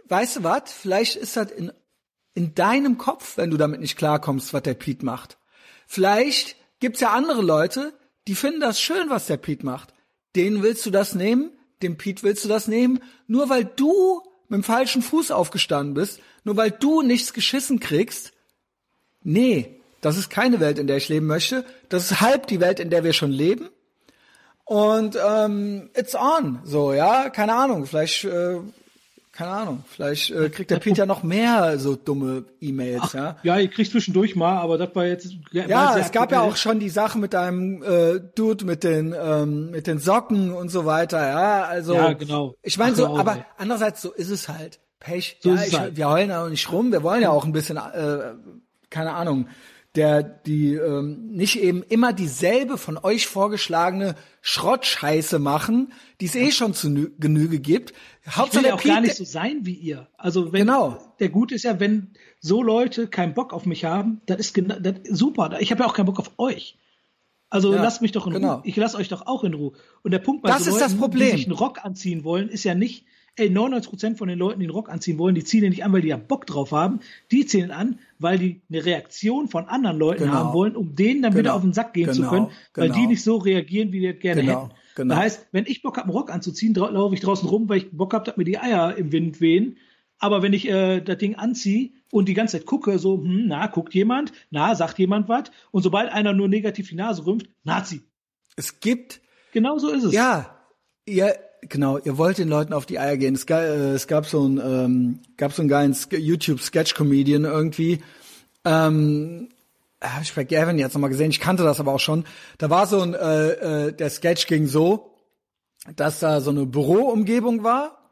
weißt du was? Vielleicht ist das in, in deinem Kopf, wenn du damit nicht klarkommst, was der Piet macht. Vielleicht gibt's ja andere Leute, die finden das schön, was der Piet macht. Denen willst du das nehmen, dem Piet willst du das nehmen, nur weil du mit dem falschen Fuß aufgestanden bist, nur weil du nichts geschissen kriegst. Nee, das ist keine Welt, in der ich leben möchte. Das ist halb die Welt, in der wir schon leben. Und ähm, it's on, so ja, keine Ahnung, vielleicht, äh, keine Ahnung, vielleicht äh, kriegt der Pete ja noch mehr so dumme E-Mails, ja.
Ja, ich krieg zwischendurch mal, aber das war jetzt.
Ja,
sehr
es gab ja auch schon die Sache mit deinem äh, Dude mit den ähm, mit den Socken und so weiter, ja, also
Ja, genau.
Ich meine so, aber
ey.
andererseits so ist es halt. Pech.
So
ja, ich,
halt.
wir heulen auch nicht rum, wir wollen ja auch ein bisschen äh, keine Ahnung, der die ähm, nicht eben immer dieselbe von euch vorgeschlagene Schrottscheiße machen, die es eh schon zu nü- Genüge gibt.
Ich
Hauptsache
will ja auch gar
Pete,
nicht so sein wie ihr. Also wenn
Genau.
der Gute ist ja, wenn so Leute keinen Bock auf mich haben, das ist das super. Ich habe ja auch keinen Bock auf euch. Also
Ja,
lasst mich doch in
genau.
Ruhe. Ich lasse euch doch auch in Ruhe. Und der Punkt bei
Das
so
ist das
Leuten,
Problem.
die sich einen Rock anziehen wollen, ist ja nicht, ey, 99% von den Leuten, die einen Rock anziehen wollen, die ziehen den nicht an, weil die ja Bock drauf haben. Die ziehen ihn an, weil die eine Reaktion von anderen Leuten
Genau.
haben wollen, um denen dann wieder
Genau.
auf den Sack gehen zu
Genau.
können, weil
Genau.
die nicht so reagieren, wie die das gerne
Genau.
hätten.
Genau.
Das heißt, wenn ich Bock habe, einen Rock anzuziehen, laufe ich draußen rum, weil ich Bock habe, dass mir die Eier im Wind wehen. Aber wenn ich äh, das Ding anziehe und die ganze Zeit gucke, so, hm, na, guckt jemand, na, sagt jemand was, und sobald einer nur negativ die Nase rümpft, Nazi.
es gibt
Genau so ist es.
Ja, ihr, genau, ihr wollt den Leuten auf die Eier gehen. Es, ga- äh, es gab so einen, ähm, gab so einen geilen Sk- YouTube-Sketch-Comedian irgendwie. Ähm, habe ich bei Gavin jetzt nochmal gesehen, ich kannte das aber auch schon. Da war so ein, äh, äh, der Sketch ging so, dass da so eine Büroumgebung war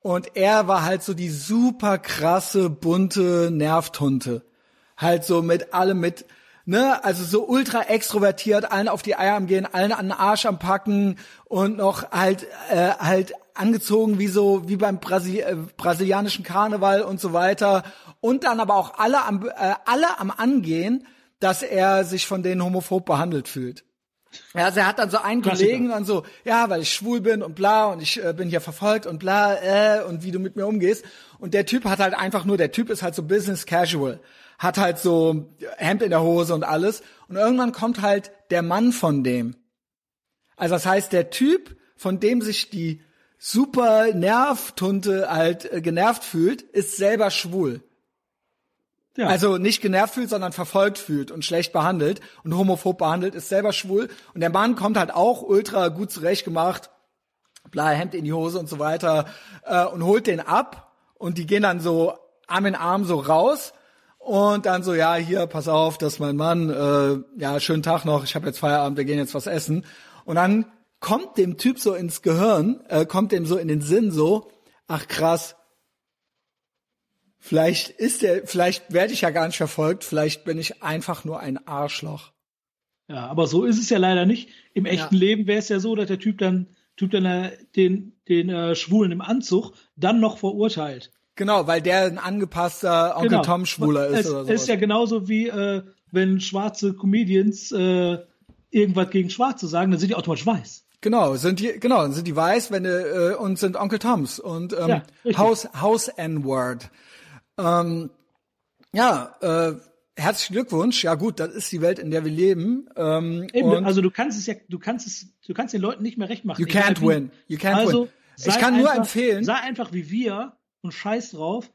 und er war halt so die super krasse, bunte Nervtunte. Halt so mit allem mit, ne, also so ultra extrovertiert, allen auf die Eier am gehen, allen an den Arsch am packen und noch halt, äh, halt angezogen wie so, wie beim Brasil äh, brasilianischen Karneval und so weiter. Und dann aber auch alle am, äh, alle am Angehen, dass er sich von denen homophob behandelt fühlt. Ja, also er hat dann so einen
Klassiker.
Kollegen dann so, ja, weil ich schwul bin und bla und ich äh, bin hier verfolgt und bla äh, und wie du mit mir umgehst. Und der Typ hat halt einfach nur, der Typ ist halt so business casual, hat halt so Hemd in der Hose und alles. Und irgendwann kommt halt der Mann von dem. Also das heißt, der Typ, von dem sich die super Nervtunte halt äh, genervt fühlt, ist selber schwul.
Ja.
Also nicht genervt fühlt, sondern verfolgt fühlt und schlecht behandelt und homophob behandelt, ist selber schwul. Und der Mann kommt halt auch ultra gut zurechtgemacht, bla, Hemd in die Hose und so weiter, äh, und holt den ab. Und die gehen dann so Arm in Arm so raus. Und dann so, ja, hier, pass auf, das ist mein Mann, äh, ja, schönen Tag noch, ich habe jetzt Feierabend, wir gehen jetzt was essen. Und dann kommt dem Typ so ins Gehirn, äh, kommt dem so in den Sinn so, ach krass, vielleicht ist der, vielleicht werde ich ja gar nicht verfolgt, vielleicht bin ich einfach nur ein Arschloch.
Ja, aber so ist es ja leider nicht. Im echten ja. Leben wäre es ja so, dass der Typ dann, Typ dann äh, den, den äh, Schwulen im Anzug dann noch verurteilt.
Genau, weil der ein angepasster Onkel genau. Tom Schwuler ist
es,
oder so.
ist ja genauso wie äh, wenn schwarze Comedians äh, irgendwas gegen Schwarze sagen, dann sind die automatisch weiß.
Genau, sind die genau, sind die weiß, wenn äh, und sind Onkel Toms und ähm, ja, House House N-Word. Ähm, ja, äh, herzlichen Glückwunsch. Ja gut, das ist die Welt, in der wir leben. Ähm,
Eben, also du kannst es ja, du kannst es, du kannst den Leuten nicht mehr recht machen.
You can't win. You can't also, win. Ich kann
nur
empfehlen.
Sei einfach wie wir und scheiß drauf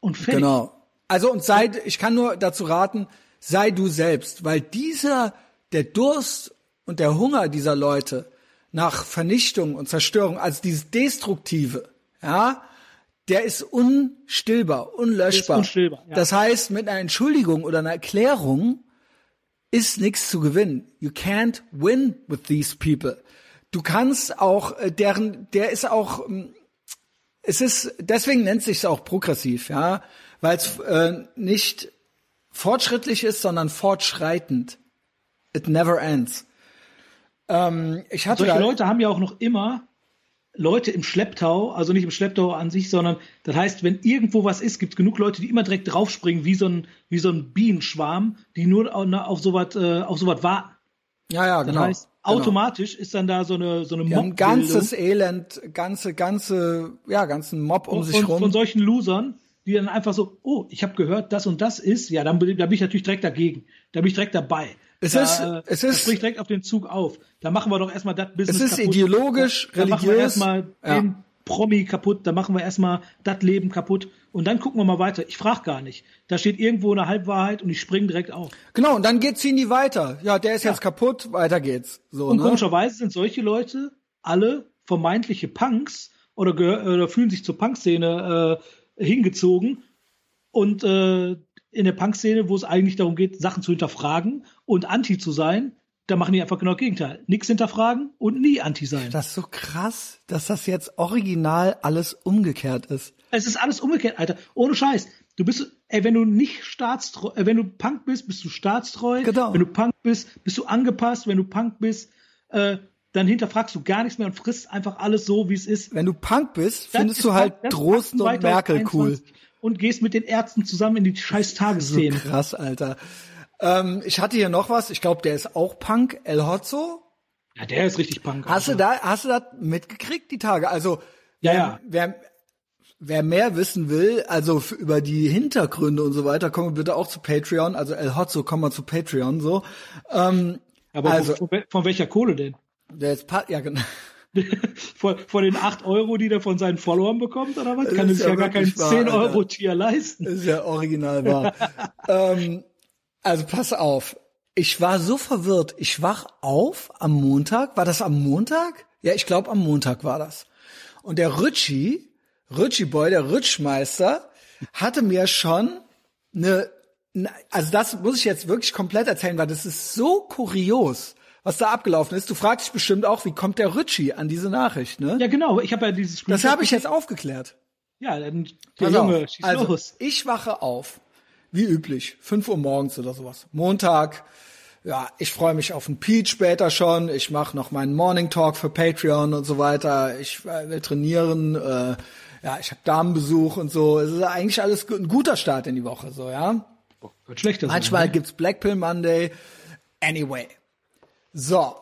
und fertig.
Genau. Also und sei, ich kann nur dazu raten, sei du selbst, weil dieser, der Durst und der Hunger dieser Leute nach Vernichtung und Zerstörung, also dieses Destruktive, ja, der ist unstillbar, unlöschbar. Ist unstillbar ja. Das heißt, mit einer Entschuldigung oder einer Erklärung ist nichts zu gewinnen. You can't win with these people. Du kannst auch äh, deren, der ist auch, ähm, es ist, deswegen nennt sich es auch progressiv, ja, weil es äh, nicht fortschrittlich ist, sondern fortschreitend. It never ends.
Ähm, ich hatte Solche Leute haben ja auch noch immer Leute im Schlepptau, also nicht im Schlepptau an sich, sondern das heißt, wenn irgendwo was ist, gibt es genug Leute, die immer direkt draufspringen, wie so ein, wie so ein Bienenschwarm, die nur auf, sowas äh, auf sowas warten.
Ja, ja, das genau. Heißt,
genau. automatisch ist dann da so eine so eine
Mob ein ganzes Elend, ganze ganze ja, ganzen Mob um
von,
sich rum.
Von solchen Losern, die dann einfach so, oh, ich habe gehört, das und das ist, ja, dann da bin ich natürlich direkt dagegen. Da bin ich direkt dabei.
Es
da,
ist,
äh,
es ist,
direkt auf den Zug auf. Da machen wir doch erstmal das Business
Es ist kaputt. ideologisch, da, religiös. Da machen wir
erstmal ja. den Promi kaputt, da machen wir erstmal das Leben kaputt und dann gucken wir mal weiter. Ich frage gar nicht. Da steht irgendwo eine Halbwahrheit und ich springe direkt auf.
Genau, und dann geht ziehen die weiter. Ja, der ist ja. jetzt kaputt, weiter geht's. So,
und
ne?
komischerweise sind solche Leute alle vermeintliche Punks oder, oder fühlen sich zur Punkszene äh, hingezogen und äh, in der Punk-Szene, wo es eigentlich darum geht, Sachen zu hinterfragen und anti zu sein, da machen die einfach genau das Gegenteil. Nix hinterfragen und nie anti sein.
Das ist so krass, dass das jetzt original alles umgekehrt ist.
Es ist alles umgekehrt, Alter. Ohne Scheiß. Du bist, ey, wenn du nicht staatstreu, äh, wenn du Punk bist, bist du staatstreu.
Genau.
Wenn du Punk bist, bist du angepasst. Wenn du Punk bist, äh, dann hinterfragst du gar nichts mehr und frisst einfach alles so, wie es ist.
Wenn du Punk bist, findest du halt Drosten und Merkel cool
und gehst mit den Ärzten zusammen in die scheiß Tagesszene.
So krass, Alter. Ähm, ich hatte hier noch was, ich glaube, der ist auch Punk, El Hotzo.
Ja, der ist richtig Punk.
Hast also. du da, hast du das mitgekriegt, die Tage? Also,
ja, ja.
Wer, wer mehr wissen will, also über die Hintergründe und so weiter, kommen bitte auch zu Patreon. Also El Hotzo, komm mal zu Patreon, so. Ähm,
Aber
also,
von, von welcher Kohle denn?
Der ist, ja, genau.
vor, vor den acht Euro, die der von seinen Followern bekommt, oder was? Kann es ja, ja gar kein 10 Euro Tier leisten.
Das ist ja original wahr. ähm, also pass auf. Ich war so verwirrt. Ich wach auf am Montag. War das am Montag? Ja, ich glaube am Montag war das. Und der Ritschi, Ritschi Boy, der Ritschmeister, hatte mir schon eine, also das muss ich jetzt wirklich komplett erzählen, weil das ist so kurios was da abgelaufen ist. Du fragst dich bestimmt auch, wie kommt der Ritchie an diese Nachricht, ne?
Ja, genau. Ich habe ja dieses
Spiel. Das habe ich jetzt aufgeklärt.
Ja, dann der also, Junge,
schieß also, los. Ich wache auf, wie üblich, fünf Uhr morgens oder sowas. Montag. Ja, ich freue mich auf einen Pete später schon. Ich mache noch meinen Morning Talk für Patreon und so weiter. Ich äh, will trainieren. Äh, ja, ich habe Damenbesuch und so. Es ist eigentlich alles ein guter Start in die Woche, so ja.
Wird schlechter
Manchmal sein, ne? gibt's Black Pill Monday. Anyway, so,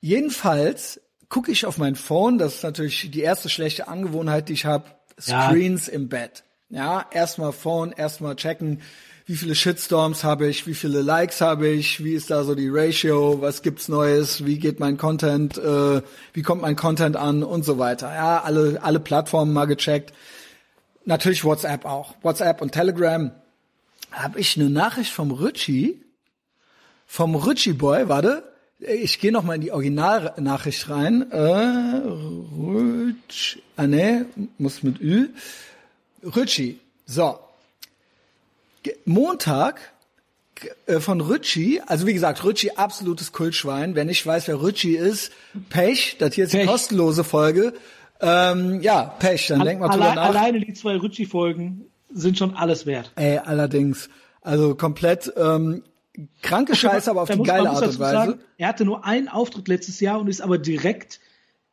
jedenfalls gucke ich auf mein Phone. Das ist natürlich die erste schlechte Angewohnheit, die ich habe. Screens ja. im Bett. Ja, erstmal Phone, erstmal checken, wie viele Shitstorms habe ich, wie viele Likes habe ich, wie ist da so die Ratio, was gibt's Neues, wie geht mein Content, äh, wie kommt mein Content an und so weiter. Ja, alle alle Plattformen mal gecheckt. Natürlich WhatsApp auch. WhatsApp und Telegram. Habe ich eine Nachricht vom Ritchie, vom Ritchie Boy, warte, ich gehe noch mal in die Originalnachricht rein. Äh, Rutsch, ah ne, muss mit Ü. Rütschi. So. Montag äh, von Rütschi, also wie gesagt, Rütschi absolutes Kultschwein. Wer nicht weiß, wer Rütschi ist, Pech, das hier ist
Pech.
die kostenlose Folge. Ähm, ja, Pech, dann denk mal drüber
Allein,
nach.
alleine die zwei Ritchie-Folgen sind schon alles wert.
Ey, allerdings, also komplett ähm, kranke Scheiße, aber auf
Da
die
muss- man
geile Art und Weise.
sagen, er hatte nur einen Auftritt letztes Jahr und ist aber direkt,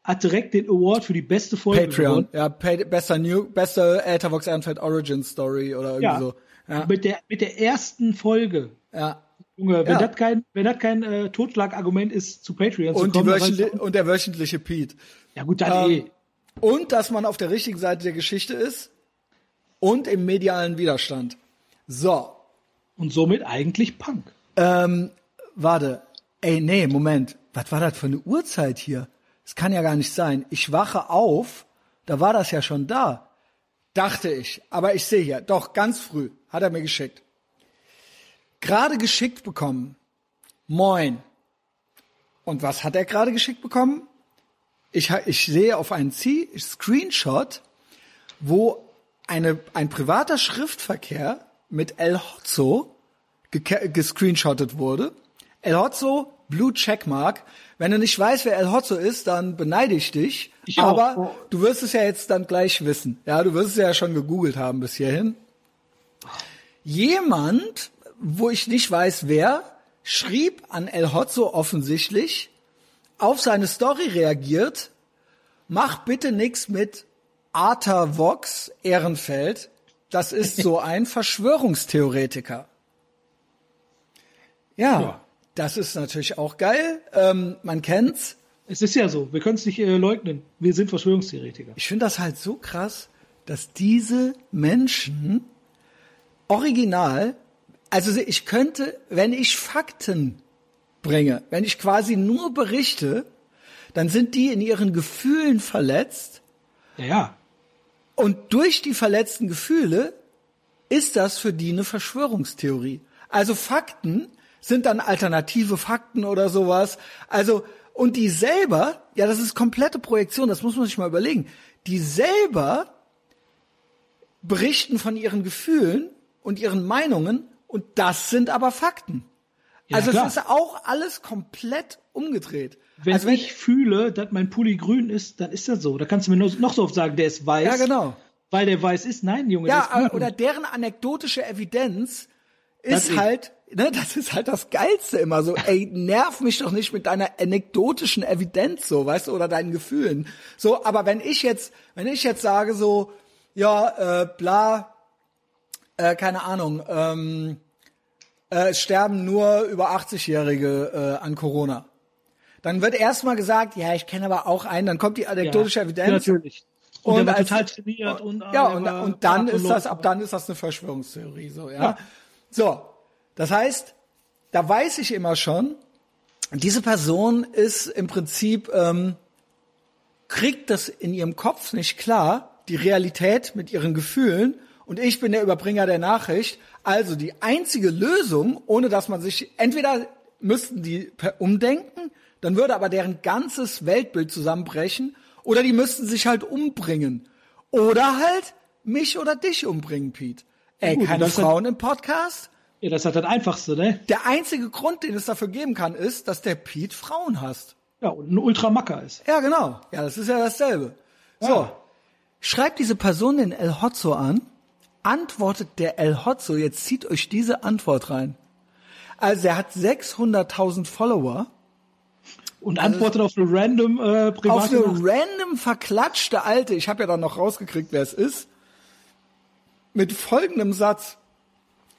hat direkt den Award für die beste Folge
Patreon,
gewonnen.
ja, bester New, bester Ethervox Ehrenfeld Origin Story oder irgendwie
Ja.
so. Ja,
Mit, der, mit der ersten Folge.
ja.
Junge, wenn
Ja.
das kein, wenn das kein äh, Totschlagargument ist, zu Patreon zu
Und, die
kommen, dann weiß ich
wöchentli- und der wöchentliche Pete.
ja gut, dann
Ähm,
eh.
Und dass man auf der richtigen Seite der Geschichte ist und im medialen Widerstand. So,
Und somit eigentlich Punk.
ähm, warte. Ey, nee, Moment. Was war das für eine Uhrzeit hier? Das kann ja gar nicht sein. Ich wache auf, da war das ja schon da. Dachte ich. Aber ich sehe hier, doch, ganz früh hat er mir geschickt. Gerade geschickt bekommen. Moin. Und was hat er gerade geschickt bekommen? Ich, ich sehe auf einen Z Screenshot, wo eine, ein privater Schriftverkehr mit El Hotzo gescreenshottet wurde. El Hotzo, Blue Checkmark. Wenn du nicht weißt, wer El Hotzo ist, dann beneide ich dich.
Ich auch.
Aber du wirst es ja jetzt dann gleich wissen. Ja, du wirst es ja schon gegoogelt haben bis hierhin. Jemand, wo ich nicht weiß wer, schrieb an El Hotzo offensichtlich, auf seine Story reagiert, mach bitte nix mit Arthur Vox Ehrenfeld. Das ist so ein Verschwörungstheoretiker. Ja,
Ja.
das ist natürlich auch geil. Ähm, man kennt's.
Es ist ja so, wir können es nicht äh, leugnen. Wir sind Verschwörungstheoretiker.
Ich finde das halt so krass, dass diese Menschen original, also ich könnte, wenn ich Fakten bringe, wenn ich quasi nur berichte, dann sind die in ihren Gefühlen verletzt
Ja, ja.
und durch die verletzten Gefühle ist das für die eine Verschwörungstheorie. Also Fakten sind dann alternative Fakten oder sowas. Also, und die selber, ja, das ist komplette Projektion, das muss man sich mal überlegen. Die selber berichten von ihren Gefühlen und ihren Meinungen und das sind aber Fakten.
Ja,
also
klar.
es ist auch alles komplett umgedreht.
Wenn
also wenn,
ich fühle, dass mein Pulli grün ist, dann ist das so. Da kannst du mir noch noch so oft sagen, der ist weiß.
Ja, genau.
Weil der weiß ist. Nein, Junge,
Ja,
der ist grün.
oder deren anekdotische Evidenz ist
eh.
halt, ne, das ist halt das Geilste immer so, ey, nerv mich doch nicht mit deiner anekdotischen Evidenz so, weißt du, oder deinen Gefühlen. So, aber wenn ich jetzt, wenn ich jetzt sage so, ja, äh, bla, äh, keine Ahnung, ähm, äh, es sterben nur über 80-Jährige äh, an Corona. Dann wird erstmal gesagt, ja, ich kenne aber auch einen, dann kommt die anekdotische
ja,
Evidenz.
Natürlich. Und, war
als-
total trainiert und
ja,
der
und, und dann ist das, ab dann ist das eine Verschwörungstheorie, so, ja.
Ja.
So. Das heißt, da weiß ich immer schon, diese Person ist im Prinzip, ähm, kriegt das in ihrem Kopf nicht klar, die Realität mit ihren Gefühlen, und ich bin der Überbringer der Nachricht. Also die einzige Lösung, ohne dass man sich, entweder müssten die umdenken, dann würde aber deren ganzes Weltbild zusammenbrechen, oder die müssten sich halt umbringen. Oder halt mich oder dich umbringen, Pete. Ey,
Gut,
keine
das hat-
Frauen im Podcast?
Ja, das ist das Einfachste, ne?
Der einzige Grund, den es dafür geben kann, ist, dass der Pete Frauen hasst.
Ja, und ein Ultramacker ist.
Ja, genau. Ja, das ist ja dasselbe. So.
Ja.
Schreibt diese Person den El Hotzo an, antwortet der El Hotzo, jetzt zieht euch diese Antwort rein. Also er hat 600.000 Follower
Und antwortet auf eine random äh,
auf
private
eine
Nachricht.
random verklatschte Alte, ich habe ja dann noch rausgekriegt, wer es ist, mit folgendem Satz.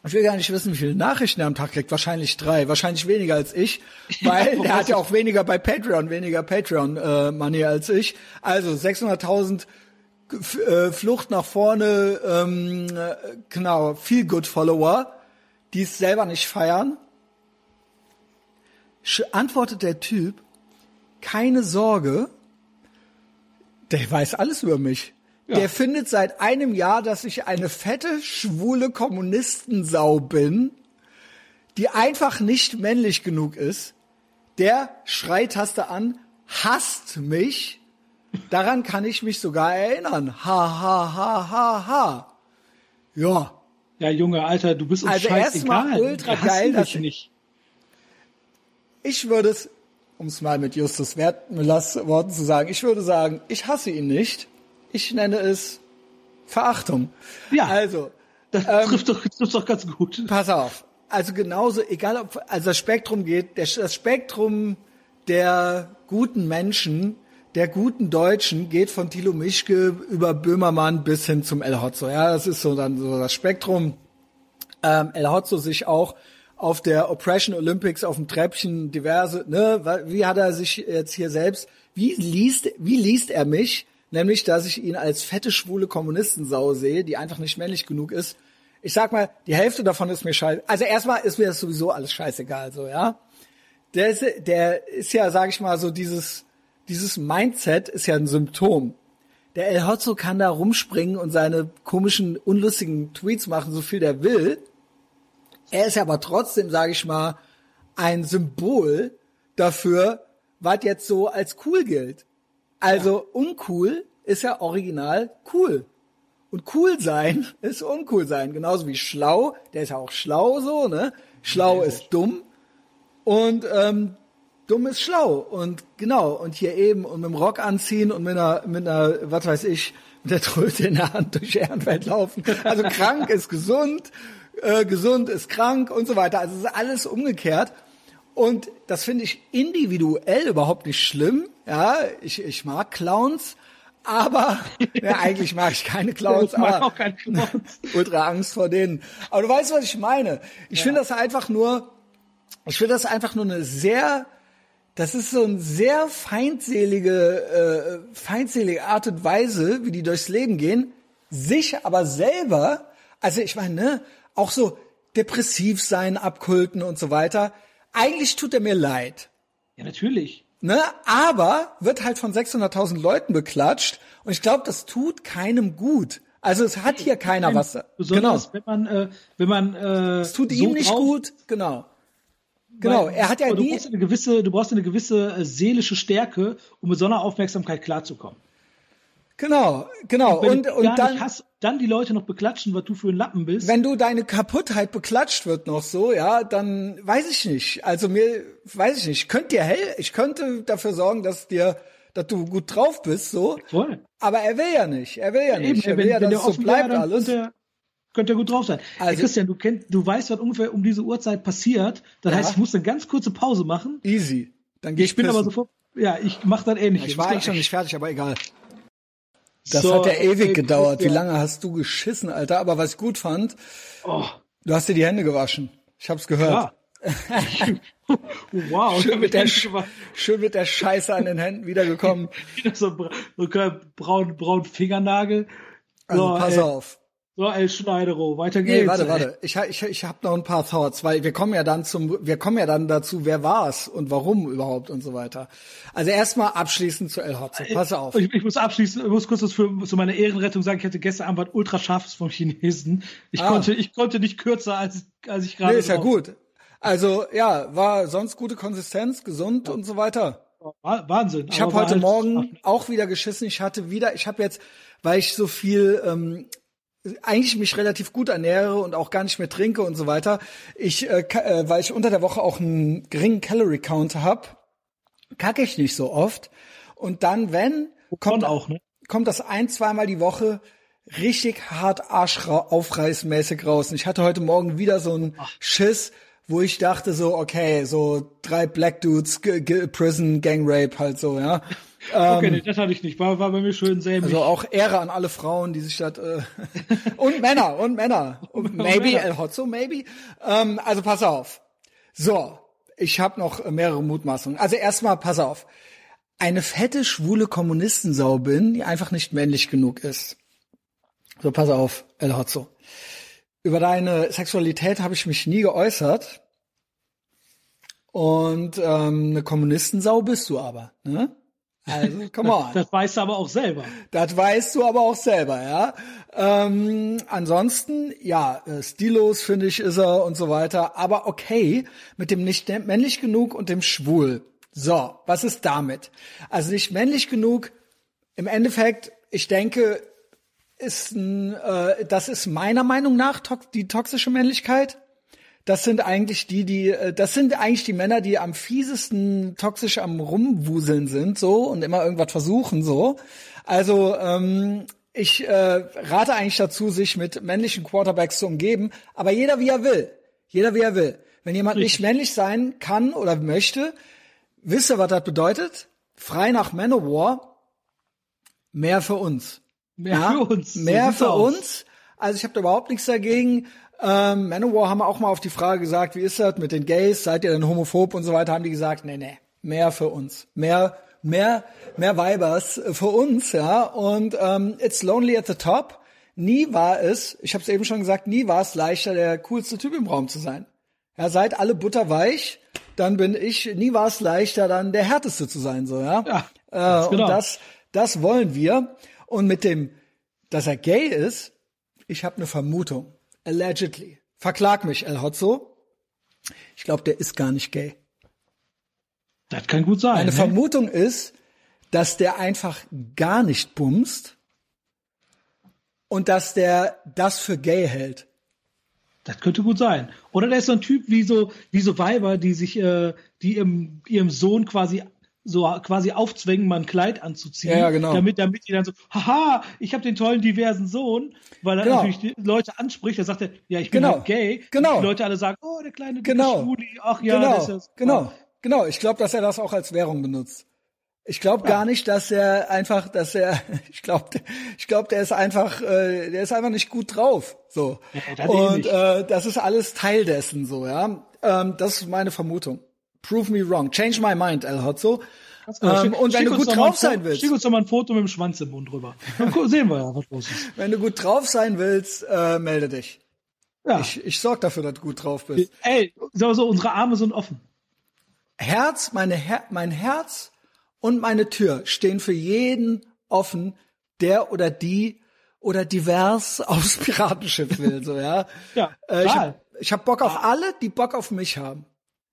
Ich will gar nicht wissen, wie viele Nachrichten er am Tag kriegt. Wahrscheinlich drei, wahrscheinlich weniger als ich, weil der hat ja auch weniger bei Patreon, weniger Patreon-Money als ich. Also 600.000 F- äh, Flucht nach vorne, ähm, äh, genau, viel good Follower, die es selber nicht feiern. Sch antwortet der Typ, keine Sorge, der weiß alles über mich. Der findet seit einem Jahr, dass ich eine fette, schwule Kommunistensau bin, die einfach nicht männlich genug ist. Der Schreitaste an, hasst mich. Daran kann ich mich sogar erinnern. Ha, ha, ha, ha, ha. Ja.
Ja, Junge, Alter, du bist uns
Also erstmal ultra geil, dass-
nicht.
Ich würde es, um es mal mit Justus Wertmüllers Worten zu sagen, ich würde sagen, ich hasse ihn nicht. Ich nenne es Verachtung.
Ja.
Also,
Das trifft, doch, trifft doch ganz gut.
pass auf. Also genauso, egal ob, also das Spektrum geht, der, das Spektrum der guten Menschen, der guten Deutschen geht von Thilo Mischke über Böhmermann bis hin zum El Hotzo. Ja, das ist so dann so das Spektrum. Ähm, El Hotzo sich auch auf der Oppression Olympics auf dem Treppchen diverse, ne, wie hat er sich jetzt hier selbst, wie liest, wie liest er mich? Nämlich, dass ich ihn als fette, schwule Kommunistensau sehe, die einfach nicht männlich genug ist. Ich sag mal, die Hälfte davon ist mir scheiße. Also erstmal ist mir das sowieso alles scheißegal, so, ja. Der ist, der ist ja, sag ich mal, so dieses, dieses Mindset ist ja ein Symptom. Der El Hotzo kann da rumspringen und seine komischen, unlustigen Tweets machen, so viel der will. Er ist aber trotzdem, sage ich mal, ein Symbol dafür, was jetzt so als cool gilt. Also uncool ist ja original cool. Und cool sein ist uncool sein. Genauso wie schlau, der ist ja auch schlau so, ne? Schlau ist dumm und ähm, dumm ist schlau. Und genau, und hier eben und mit dem Rock anziehen und mit einer, mit einer, was weiß ich, mit der Tröte in der Hand durch Ehrenfeld laufen. Also krank ist gesund, äh, gesund ist krank und so weiter. Also es ist alles umgekehrt. Und das finde ich individuell überhaupt nicht schlimm. Ja, ich, ich mag Clowns, aber ja, eigentlich mag ich keine Clowns,
Ich mag
aber
auch keine Clowns.
ultra Angst vor denen. Aber du weißt, was ich meine. Ich finde das einfach nur, ich finde das einfach nur eine sehr, das ist so eine sehr feindselige, äh, feindselige Art und Weise, wie die durchs Leben gehen, sich aber selber, also ich meine, ne, auch so depressiv sein, abkulten und so weiter. Eigentlich tut er mir leid.
Ja, natürlich.
Ne? Aber wird halt von 600.000 Leuten beklatscht und ich glaube, das tut keinem gut. Also es hat hier keiner was. Genau.
Besonders wenn man, äh, wenn man, äh,
Es tut
so
ihm nicht gut. Genau. Genau.
weil-
Er hat ja
du
nie.
brauchst eine gewisse, du brauchst eine gewisse äh, seelische Stärke, um mit so einer Aufmerksamkeit klarzukommen.
Genau. Genau. Und und
gar
dann.
hast, dann die Leute noch beklatschen, was du für ein Lappen bist.
wenn du deine Kaputtheit beklatscht wird noch so, ja, dann weiß ich nicht. Also mir, weiß ich nicht. Ich könnte dir hell, ich könnte dafür sorgen, dass dir, dass du gut drauf bist, so.
Voll.
Aber er will ja nicht. Er will ja nicht.
Eben,
er will ja, dass es so bleibt
wäre,
alles.
Könnte, könnte er gut drauf sein.
Also-
Ey, Christian, du kennst, du weißt, was ungefähr um diese Uhrzeit passiert. Das
Ja.
heißt, ich muss eine ganz kurze Pause machen.
Easy. Dann geh ich,
Ich bin aber
pissen.
sofort, ja, ich mach dann ähnlich.
Ich war eigentlich schon nicht fertig, aber egal. Das
So,
hat ja ewig
ey,
gedauert. Wie lange hast du geschissen, Alter? Aber was ich gut fand,
Oh,
du hast dir die Hände gewaschen. Ich hab's gehört.
ja. wow.
Schön mit, der, schön mit der Scheiße an den Händen wiedergekommen.
so, so braun, braun Fingernagel.
Also
so,
pass
ey,
auf.
So, El Schneidero, weiter geht's.
Nee, warte, warte. Ich, ich, ich habe noch ein paar Thoughts, weil wir kommen ja dann zum, wir kommen ja dann dazu, wer war's und warum überhaupt und so weiter. Also erstmal abschließend zu El Hotzo. Pass auf.
Ich, ich muss abschließen, ich muss kurz was für, zu meiner Ehrenrettung sagen. Ich hatte gestern Abend was ultra scharfes vom Chinesen. Ich
Ah.
konnte, ich konnte nicht kürzer, als, als ich gerade.
Nee, ist ja
drauf-
gut. Also ja, war sonst gute Konsistenz, gesund und so weiter.
Wa- Wahnsinn.
Ich habe heute
halt-
Morgen auch wieder geschissen. Ich hatte wieder, ich habe jetzt, weil ich so viel ähm, eigentlich mich relativ gut ernähre und auch gar nicht mehr trinke und so weiter. Ich, äh, äh, weil ich unter der Woche auch einen geringen Calorie Count habe, kacke ich nicht so oft. Und dann, wenn, kommt
auch, ne?
kommt das ein, zweimal die Woche richtig hart arschaufreißmäßig raus. Und ich hatte heute Morgen wieder so einen Schiss, wo ich dachte so, okay, so drei Black Dudes, G G Prison, Gang Rape halt so, ja.
Okay, nee, das hatte ich nicht. War, war bei mir schön sämig.
Ähm, Also auch Ehre an alle Frauen, die sich das äh, und Männer und Männer und maybe. El Hotzo maybe. Ähm, also pass auf. So, ich habe noch mehrere Mutmaßungen. Also erstmal pass auf. Eine fette schwule Kommunistensau bin, die einfach nicht männlich genug ist. So pass auf, El Hotzo. Über deine Sexualität habe ich mich nie geäußert. Und ähm, eine Kommunistensau bist du aber, ne? Also, come on.
das weißt du aber auch selber.
Das weißt du aber auch selber, ja. Ähm, ansonsten, ja, äh, stilos finde ich ist er und so weiter. Aber okay, mit dem nicht männlich genug und dem schwul. So, was ist damit? Also nicht männlich genug. Im Endeffekt, ich denke, ist ein, äh, das ist meiner Meinung nach to die toxische Männlichkeit. Das sind eigentlich die, die, äh, das sind eigentlich die Männer, die am fiesesten toxisch am rumwuseln sind, so und immer irgendwas versuchen, so. Also ähm, ich äh, rate eigentlich dazu, sich mit männlichen Quarterbacks zu umgeben, aber jeder wie er will. Jeder wie er will. Wenn jemand Richtig. nicht männlich sein kann oder möchte, wisst ihr, was das bedeutet? Frei nach Manowar, mehr für uns.
Mehr ja? für uns.
Mehr für aus. uns. Also ich habe da überhaupt nichts dagegen. Ähm, Manowar haben auch mal auf die Frage gesagt, wie ist das mit den Gays? Seid ihr denn homophob und so weiter? Haben die gesagt, nee, nee, mehr für uns. Mehr mehr, mehr Weibers für uns, ja. Und ähm, It's Lonely at the Top. Nie war es, ich habe es eben schon gesagt, nie war es leichter, der coolste Typ im Raum zu sein. Ja, seid alle butterweich, dann bin ich, nie war es leichter, dann der härteste zu sein, so, ja. ja äh, genau. Und das, das wollen wir. Und mit dem, dass er gay ist, ich habe eine Vermutung. Allegedly. Verklag mich, El Hotzo. Ich glaube, der ist gar nicht gay.
Das kann gut sein.
Meine
ne?
Vermutung ist, dass der einfach gar nicht bumst und dass der das für gay hält.
Das könnte gut sein. Oder der ist so ein Typ wie so, wie so Weiber, die sich, äh, die ihrem, ihrem Sohn quasi so quasi aufzwängen, mal ein Kleid anzuziehen,
ja, ja, genau.
damit damit die dann so, haha, ich habe den tollen diversen Sohn, weil er genau. natürlich die Leute anspricht, da sagt er, ja, ich bin
genau.
halt gay.
Genau.
Und die Leute alle sagen, oh, der kleine
genau.
Schwuli, ach ja,
genau.
das ist
genau. Genau, ich glaube, dass er das auch als Währung benutzt. Ich glaube ja. gar nicht, dass er einfach, dass er, ich glaube, ich glaube, der ist einfach, äh, der ist einfach nicht gut drauf. So
ja,
und äh, das ist alles Teil dessen, so ja. Ähm, das ist meine Vermutung. Prove me wrong, change my mind, El Hotzo. Ähm, und wenn du gut drauf sein willst,
schick uns doch mal ein Foto mit dem Schwanz im Mund drüber. Dann sehen wir ja, was los ist.
Wenn du gut drauf sein willst, äh, melde dich. Ja. Ich, ich sorg dafür, dass du gut drauf bist.
Ey, so, unsere Arme sind offen.
Herz, meine Her mein Herz und meine Tür stehen für jeden offen, der oder die oder divers aufs Piratenschiff will, so, ja.
ja,
äh, ich habe hab Bock auf alle, die Bock auf mich haben.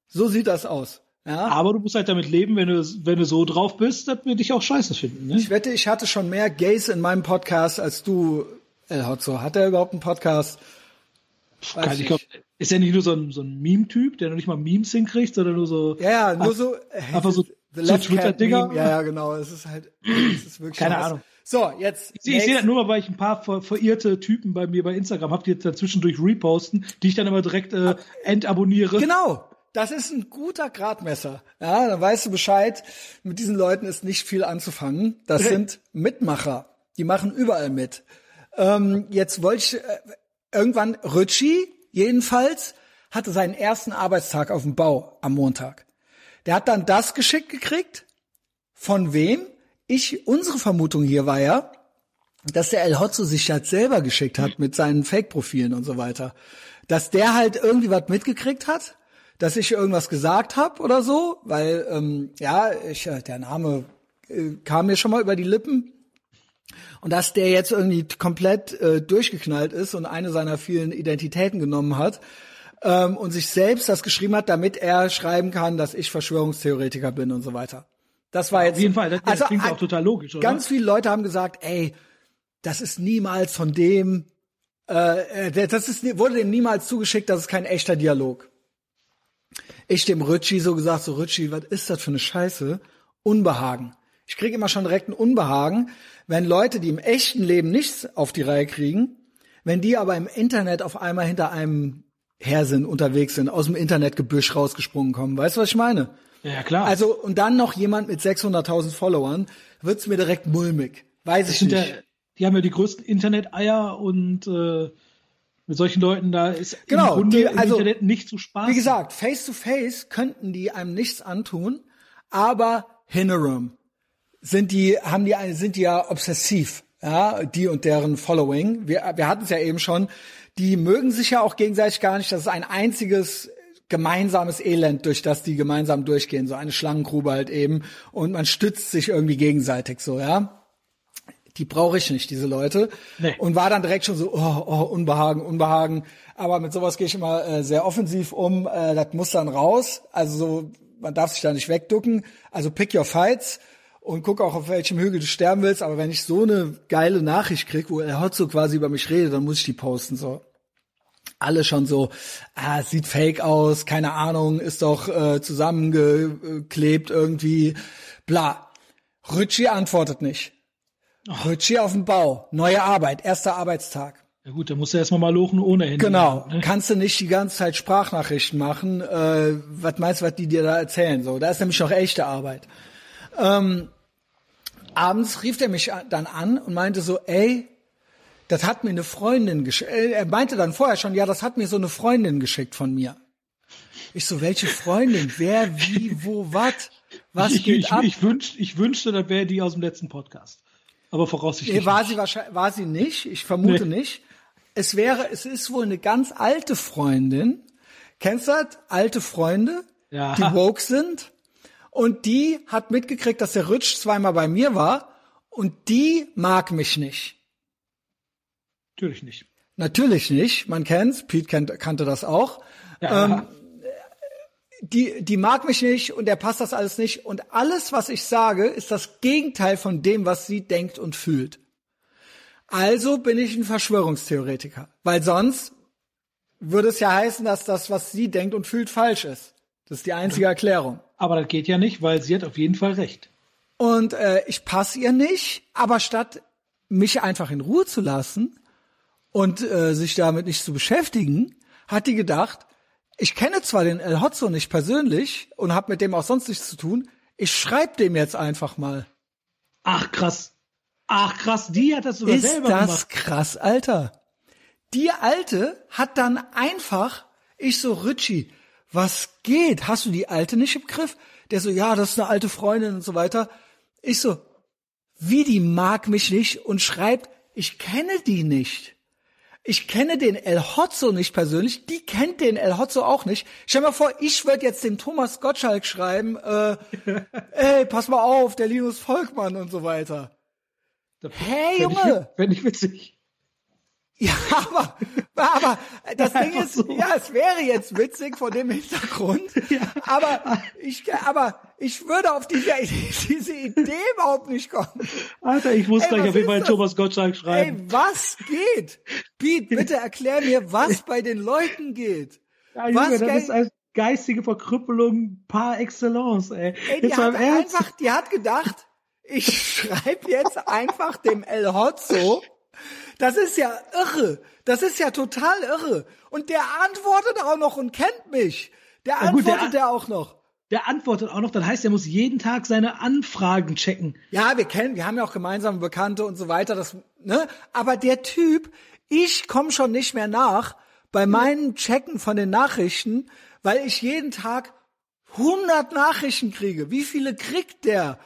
So sieht das aus. Ja?
Aber du musst halt damit leben, wenn du, wenn du so drauf bist, dass wir dich auch scheiße finden. Ne?
Ich wette, ich hatte schon mehr Gays in meinem Podcast als du, El Hotzo. Hat er überhaupt einen Podcast?
Weiß ich, ich ist er nicht nur so ein, so ein Meme-Typ, der noch nicht mal Memes hinkriegt, sondern nur so.
Ja, ja nur so.
Einfach so, so Twitter-Dinger.
Ja, ja, genau. Es ist halt, es ist wirklich.
Keine Ahnung.
So, jetzt.
Ich, sehe das nur mal, weil ich ein paar ver verirrte Typen bei mir bei Instagram habe, die jetzt dazwischendurch reposten, die ich dann aber direkt äh, entabonniere.
Genau. Das ist ein guter Gradmesser. Ja, dann weißt du Bescheid. Mit diesen Leuten ist nicht viel anzufangen. Das sind Mitmacher. Die machen überall mit. Ähm, jetzt wollte ich äh, irgendwann Rütschi, jedenfalls hatte seinen ersten Arbeitstag auf dem Bau am Montag. Der hat dann das geschickt gekriegt. Von wem? Ich, unsere Vermutung hier war ja, dass der El Hotzo sich das selber geschickt hat mit seinen Fake-Profilen und so weiter. Dass der halt irgendwie was mitgekriegt hat, dass ich irgendwas gesagt habe oder so, weil ähm, ja, ich, äh, der Name äh, kam mir schon mal über die Lippen. Und dass der jetzt irgendwie komplett äh, durchgeknallt ist und eine seiner vielen Identitäten genommen hat ähm, und sich selbst das geschrieben hat, damit er schreiben kann, dass ich Verschwörungstheoretiker bin und so weiter. Das war jetzt.
Auf jeden Fall, das, also, klingt auch total logisch, oder?
Ganz viele Leute haben gesagt, ey, das ist niemals von dem, äh, äh das ist, wurde dem niemals zugeschickt, das ist kein echter Dialog. Ich dem Rütschi so gesagt, so Rütschi, was ist das für eine Scheiße? Unbehagen. Ich kriege immer schon direkt ein Unbehagen, wenn Leute, die im echten Leben nichts auf die Reihe kriegen, wenn die aber im Internet auf einmal hinter einem her sind, unterwegs sind, aus dem Internetgebüsch rausgesprungen kommen. Weißt du, was ich meine?
Ja, klar.
Also, und dann noch jemand mit 600.000 Followern, wird's mir direkt mulmig. Weiß das ich nicht. Ja,
die haben ja die größten Internet-Eier und äh, mit solchen Leuten da ist
genau,
im Grunde
die, also,
Internet nicht zu spaßen.
Wie gesagt, face to face könnten die einem nichts antun, aber Hinnerum sind die, haben die, sind die ja obsessiv, ja, die und deren Following. Wir, wir hatten es ja eben schon. Die mögen sich ja auch gegenseitig gar nicht. Das ist ein einziges gemeinsames Elend, durch das die gemeinsam durchgehen. So eine Schlangengrube halt eben. Und man stützt sich irgendwie gegenseitig so, ja. Die brauche ich nicht, diese Leute. Nee. Und war dann direkt schon so, oh, oh, Unbehagen, Unbehagen. Aber mit sowas gehe ich immer äh, sehr offensiv um. Äh, das muss dann raus. Also so, man darf sich da nicht wegducken. Also pick your fights. und guck auch, auf welchem Hügel du sterben willst. Aber wenn ich so eine geile Nachricht krieg, wo El Hotzo quasi über mich redet, dann muss ich die posten, so. Alle schon so, ah, sieht fake aus, keine Ahnung, ist doch äh, zusammengeklebt irgendwie, bla. Rütschi antwortet nicht. Rütschi auf dem Bau, neue Arbeit, erster Arbeitstag.
Ja gut, dann musst du erstmal mal lochen ohne Handy.
Genau, ne? kannst du nicht die ganze Zeit Sprachnachrichten machen. Äh, was meinst du, was die dir da erzählen? So, da ist nämlich noch echte Arbeit. Ähm, abends rief er mich dann an und meinte so, ey, das hat mir eine Freundin geschickt. Äh, er meinte dann vorher schon, ja, das hat mir so eine Freundin geschickt von mir. Ich so, welche Freundin? Wer, wie, wo, wat? Was
ich,
geht
ich,
ab?
Ich, wünsch, ich wünschte, das wäre die aus dem letzten Podcast. Aber voraussichtlich.
Nee, war
nicht.
sie wahrscheinlich, war sie nicht. Ich vermute
Nee.
nicht. Es wäre, es ist wohl eine ganz alte Freundin. Kennst du das? Alte Freunde,
Ja.
die woke sind. Und die hat mitgekriegt, dass der Rutsch zweimal bei mir war. Und die mag mich nicht.
Natürlich nicht.
Natürlich nicht. Man kennt's. Pete kannte das auch.
Ja.
Ähm, die, die mag mich nicht und der passt das alles nicht. Und alles, was ich sage, ist das Gegenteil von dem, was sie denkt und fühlt. Also bin ich ein Verschwörungstheoretiker. Weil sonst würde es ja heißen, dass das, was sie denkt und fühlt, falsch ist. Das ist die einzige Erklärung.
Aber das geht ja nicht, weil sie hat auf jeden Fall recht.
Und äh, ich passe ihr nicht, aber statt mich einfach in Ruhe zu lassen und äh, sich damit nicht zu beschäftigen, hat die gedacht, ich kenne zwar den El Hotzo nicht persönlich und habe mit dem auch sonst nichts zu tun, ich schreib dem jetzt einfach mal.
Ach krass. Ach krass, die hat das sogar
Ist
selber
das
gemacht.
krass, Alter. Die Alte hat dann einfach, ich so, Richie, was geht? Hast du die Alte nicht im Griff? Der so, ja, das ist eine alte Freundin und so weiter. Ich so, wie die mag mich nicht und schreibt, ich kenne die nicht. Ich kenne den El Hotzo nicht persönlich, die kennt den El Hotzo auch nicht. Stell dir mal vor, ich würde jetzt dem Thomas Gottschalk schreiben, äh, ey, pass mal auf, der Linus Volkmann und so weiter. Hey,
Fänd ich-
Junge!
Fänd ich witzig.
Ja, aber, aber das Ding ist,
so.
ja, es wäre jetzt witzig vor dem Hintergrund, aber ich, aber ich würde auf diese, diese Idee überhaupt nicht kommen.
Alter, ich muss
Ey,
gleich auf jeden Fall? Thomas Gottschalk
Ey,
schreiben.
was geht? Pete, bitte erklär mir, was bei den Leuten geht.
ja, Junge,
was
das ist als geistige Verkrüppelung par excellence, ey.
Ey, die
Jetzt
hat einfach, die hat gedacht, ich schreibe jetzt einfach dem El Hotzo. Das ist ja irre. Das ist ja total irre. Und der antwortet auch noch und kennt mich. Der
Ja, gut, der
antwortet ja auch noch.
Der antwortet auch noch, dann heißt, er muss jeden Tag seine Anfragen checken.
Ja, wir kennen, wir haben ja auch gemeinsame Bekannte und so weiter. Das, ne? Aber der Typ, ich komme schon nicht mehr nach bei meinen Checken von den Nachrichten, weil ich jeden Tag 100 Nachrichten kriege. Wie viele kriegt der?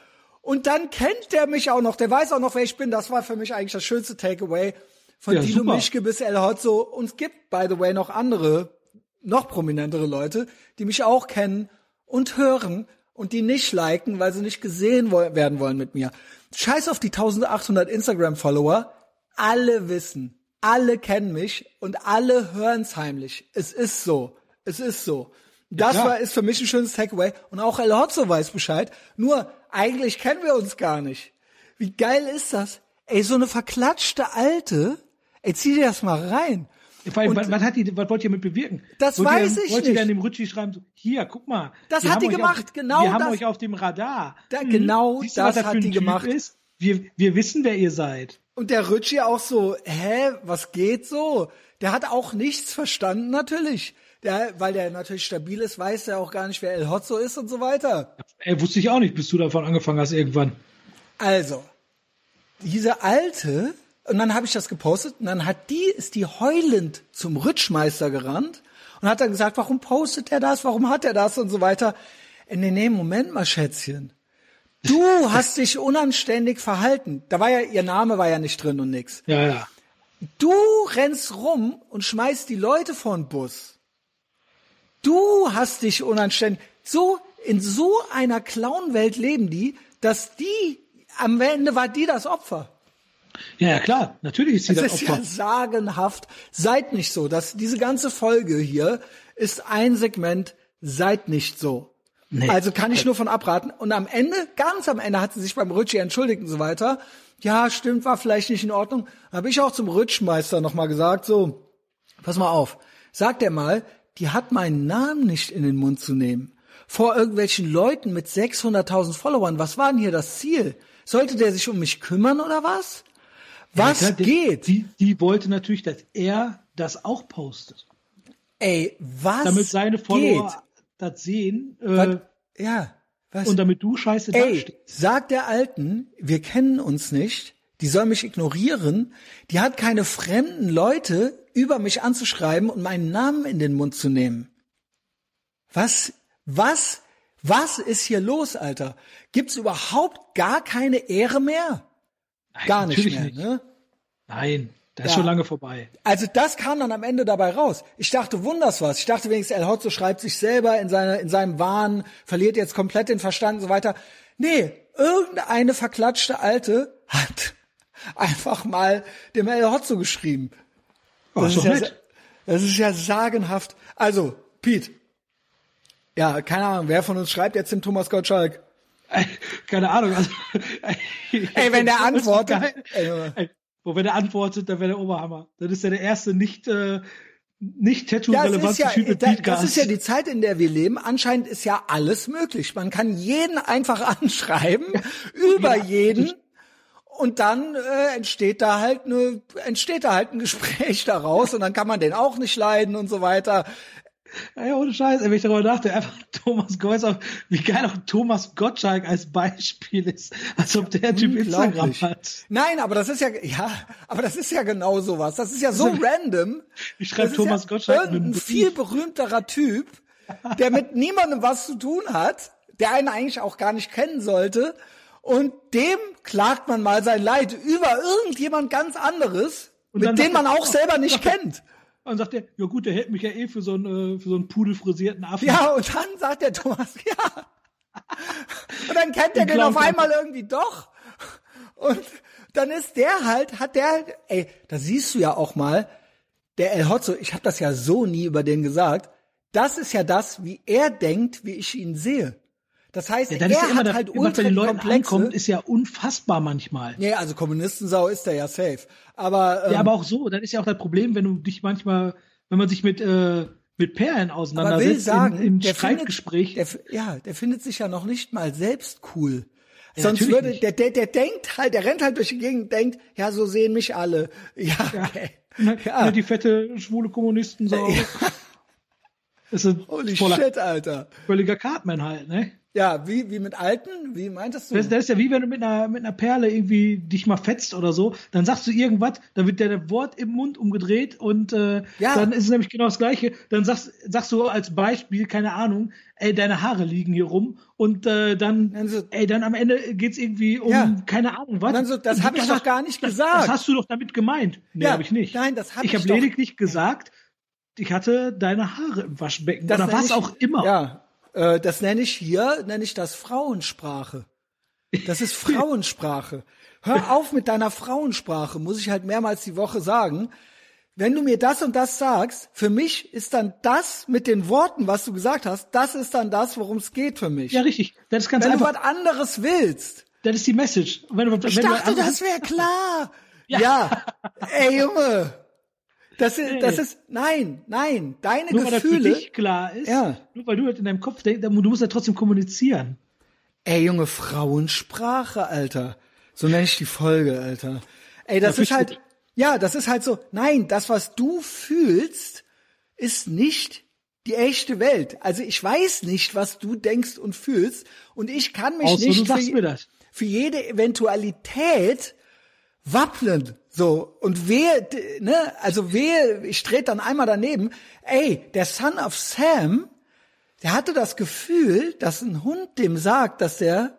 Und dann kennt der mich auch noch. Der weiß auch noch, wer ich bin. Das war für mich eigentlich das schönste Takeaway von
Ja,
Dino
super.
Mischke bis El Hotzo. Und es gibt, by the way, noch andere, noch prominentere Leute, die mich auch kennen und hören und die nicht liken, weil sie nicht gesehen werden wollen mit mir. Scheiß auf die 1800 Instagram-Follower. Alle wissen, alle kennen mich und alle hören's heimlich. Es ist so. Es ist so. Das
klar.
war, ist für mich ein schönes Takeaway. Und auch El Hotzo weiß Bescheid. Nur, eigentlich kennen wir uns gar nicht. Wie geil ist das? Ey, so eine verklatschte Alte. Ey, zieh dir das mal rein.
Vor allem, was, was hat die, was wollt ihr mit bewirken?
Das
wollt
weiß
ihr,
ich
Wollt ihr
nicht.
dann dem Ritchie schreiben, so, hier, guck mal.
Das hat
haben
die gemacht,
auf,
genau
Wir haben
das.
euch auf dem Radar.
Da-
Mhm.
genau
was
das
für
hat die gemacht.
Ist? Wir, wir wissen, wer ihr seid.
Und der Ritchie auch so, hä, was geht so? Der hat auch nichts verstanden, natürlich. Der, weil der natürlich stabil ist, weiß er auch gar nicht, wer El Hotzo ist und so weiter.
Ey, wusste ich auch nicht, bis du davon angefangen hast irgendwann.
Also, diese alte, und dann habe ich das gepostet, und dann hat die, ist die heulend zum Ritschmeister gerannt und hat dann gesagt, warum postet er das, warum hat er das und so weiter. Nee, nee, Moment mal, Schätzchen. Du hast dich unanständig verhalten. Da war ja, ihr Name war ja nicht drin und nix.
Ja, ja.
Du rennst rum und schmeißt die Leute vor den Bus. Du hast dich unanständig. So, in so einer Clownwelt leben die, dass die, am Ende war die das Opfer.
Ja, ja, klar. Natürlich ist sie
Das
das
ist
Opfer.
ja sagenhaft. Seid nicht so. Das, diese ganze Folge hier ist ein Segment. Seid nicht so.
Nee.
Also kann ich nur von abraten. Und am Ende, ganz am Ende, hat sie sich beim Rütschi entschuldigt und so weiter. Ja, stimmt, war vielleicht nicht in Ordnung. Habe ich auch zum Rütschmeister nochmal gesagt, so, pass mal auf, sagt er mal, die hat meinen Namen nicht in den Mund zu nehmen. Vor irgendwelchen Leuten mit 600.000 Followern, was war denn hier das Ziel? Sollte der sich um mich kümmern oder was? Was
Ja,
geht?
Die, die wollte natürlich, dass er das auch postet.
Ey, was
Damit seine Follower
geht?
das sehen äh,
ja, was?
und damit du scheiße
Ey,
dastehst.
sag der Alten, wir kennen uns nicht, die soll mich ignorieren, die hat keine fremden Leute über mich anzuschreiben und meinen Namen in den Mund zu nehmen. Was, was, was ist hier los, Alter? Gibt's überhaupt gar keine Ehre mehr?
Nein,
Gar nicht mehr,
nicht.
ne?
Nein, das ist
Ja.
schon lange vorbei.
Also das kam dann am Ende dabei raus. Ich dachte, wunders was. Ich dachte wenigstens, El Hotzo schreibt sich selber in, seine, in seinem Wahn, verliert jetzt komplett den Verstand und so weiter. Nee, irgendeine verklatschte Alte hat einfach mal dem El Hotzo geschrieben.
Oh, ist
ist ja, das ist ja sagenhaft. Also, Pete. Ja, keine Ahnung, wer von uns schreibt jetzt dem Thomas Gottschalk?
Keine Ahnung. Also,
Ey, wenn der
Das
antwortet, ey,
wo wenn er antwortet, dann wäre der Oberhammer. Das ist ja der erste nicht äh, nicht
Ja,
tattoo-relevante
ja,
Typ mit
da, das ist ja die Zeit, in der wir leben. Anscheinend ist ja alles möglich. Man kann jeden einfach anschreiben, über
Ja,
jeden. Und dann äh, entsteht da halt eine, entsteht da halt ein Gespräch daraus und dann kann man den auch nicht leiden und so weiter.
Ey, ohne Scheiß, wenn ich darüber nachdenke, einfach Thomas Geuser, wie geil auch Thomas Gottschalk als Beispiel ist, als ob der Typ Instagram hat.
Nein, aber das ist ja, ja, aber das ist ja genau sowas. Das ist ja so random.
Ich schreibe
Das ist
Thomas
ja
Gottschalk Brief.
viel berühmterer Typ, der mit niemandem was zu tun hat, der einen eigentlich auch gar nicht kennen sollte. Und dem klagt man mal sein Leid über irgendjemand ganz anderes, mit dem man auch
oh,
selber nicht kennt.
Und sagt er, ja gut, der hält mich ja eh für so einen, äh, für so einen pudelfrisierten Affen.
Ja, und dann sagt der Thomas, ja. Und dann kennt er
Den
auf einmal irgendwie doch. Und dann ist der halt, hat der, ey, da siehst du ja auch mal, der El Hotzo, ich habe das ja so nie über den gesagt, das ist ja das, wie er denkt, wie ich ihn sehe. Das heißt,
Ja,
er
ist ja immer
hat halt
was bei
ultra
den Leuten
Komplexe.
ankommt, ist ja unfassbar manchmal.
Nee, also Kommunistensau ist der ja safe. Aber, ähm,
Ja, aber auch so, das ist ja auch das Problem, wenn du dich manchmal, wenn man sich mit, äh, mit Perlen auseinandersetzt
sagen,
in, im
der
Streitgespräch.
Findet, der, ja, der findet sich ja noch nicht mal selbst cool.
Ja,
Sonst würde, der, der, der denkt halt, der rennt halt durch die Gegend und denkt, ja, so sehen mich alle. Ja, okay.
Ne,
ja.
die fette, schwule Kommunisten so. Das ist
Holy
voller,
shit, Alter.
völliger Cartman halt, ne?
Ja, wie, wie mit Alten? Wie meintest du?
Das, das ist ja wie wenn du mit einer, mit einer Perle irgendwie dich mal fetzt oder so, dann sagst du irgendwas, dann wird dir das Wort im Mund umgedreht und äh,
Ja.
dann ist es nämlich genau das Gleiche. Dann sagst, sagst du als Beispiel, keine Ahnung, ey, deine Haare liegen hier rum und äh, dann,
Dann so-
ey, dann am Ende geht's irgendwie um,
Ja.
keine Ahnung, was.
So, das hab ich doch gar nicht
das,
gesagt.
Das hast du doch damit gemeint. Nee,
Ja,
habe ich nicht.
nein, das hab
ich
ich
habe lediglich gesagt, ich hatte deine Haare im Waschbecken
Das
oder was auch immer.
Ja, äh, das nenne ich hier, nenne ich das Frauensprache. Das ist Frauensprache. Hör auf mit deiner Frauensprache, muss ich halt mehrmals die Woche sagen. Wenn du mir das und das sagst, für mich ist dann das mit den Worten, was du gesagt hast, das ist dann das, worum es geht für mich.
Ja, richtig. Das ist ganz
Wenn du
einfach.
was anderes willst,
Das ist die Message. Wenn, du-
ich
wenn du
dachte, das wäre klar. Ja. Ey, Junge. Das ist, das ist, nein, nein, deine
Nur weil das für
Gefühle.
dich klar ist,
Ja.
nur weil du das in deinem Kopf denkst, du musst ja trotzdem kommunizieren.
Ey, Junge, Frauensprache, Alter. So nenne ich die Folge, Alter. Ey, das
Ja,
ist halt,
gut.
ja, das ist halt so, nein, das, was du fühlst, ist nicht die echte Welt. Also ich weiß nicht, was du denkst und fühlst und ich kann mich
Außer
nicht für,
das.
für jede Eventualität wappnen. So, und wehe, ne, also wehe, ich trete dann einmal daneben. Ey, der Son of Sam, der hatte das Gefühl, dass ein Hund dem sagt, dass der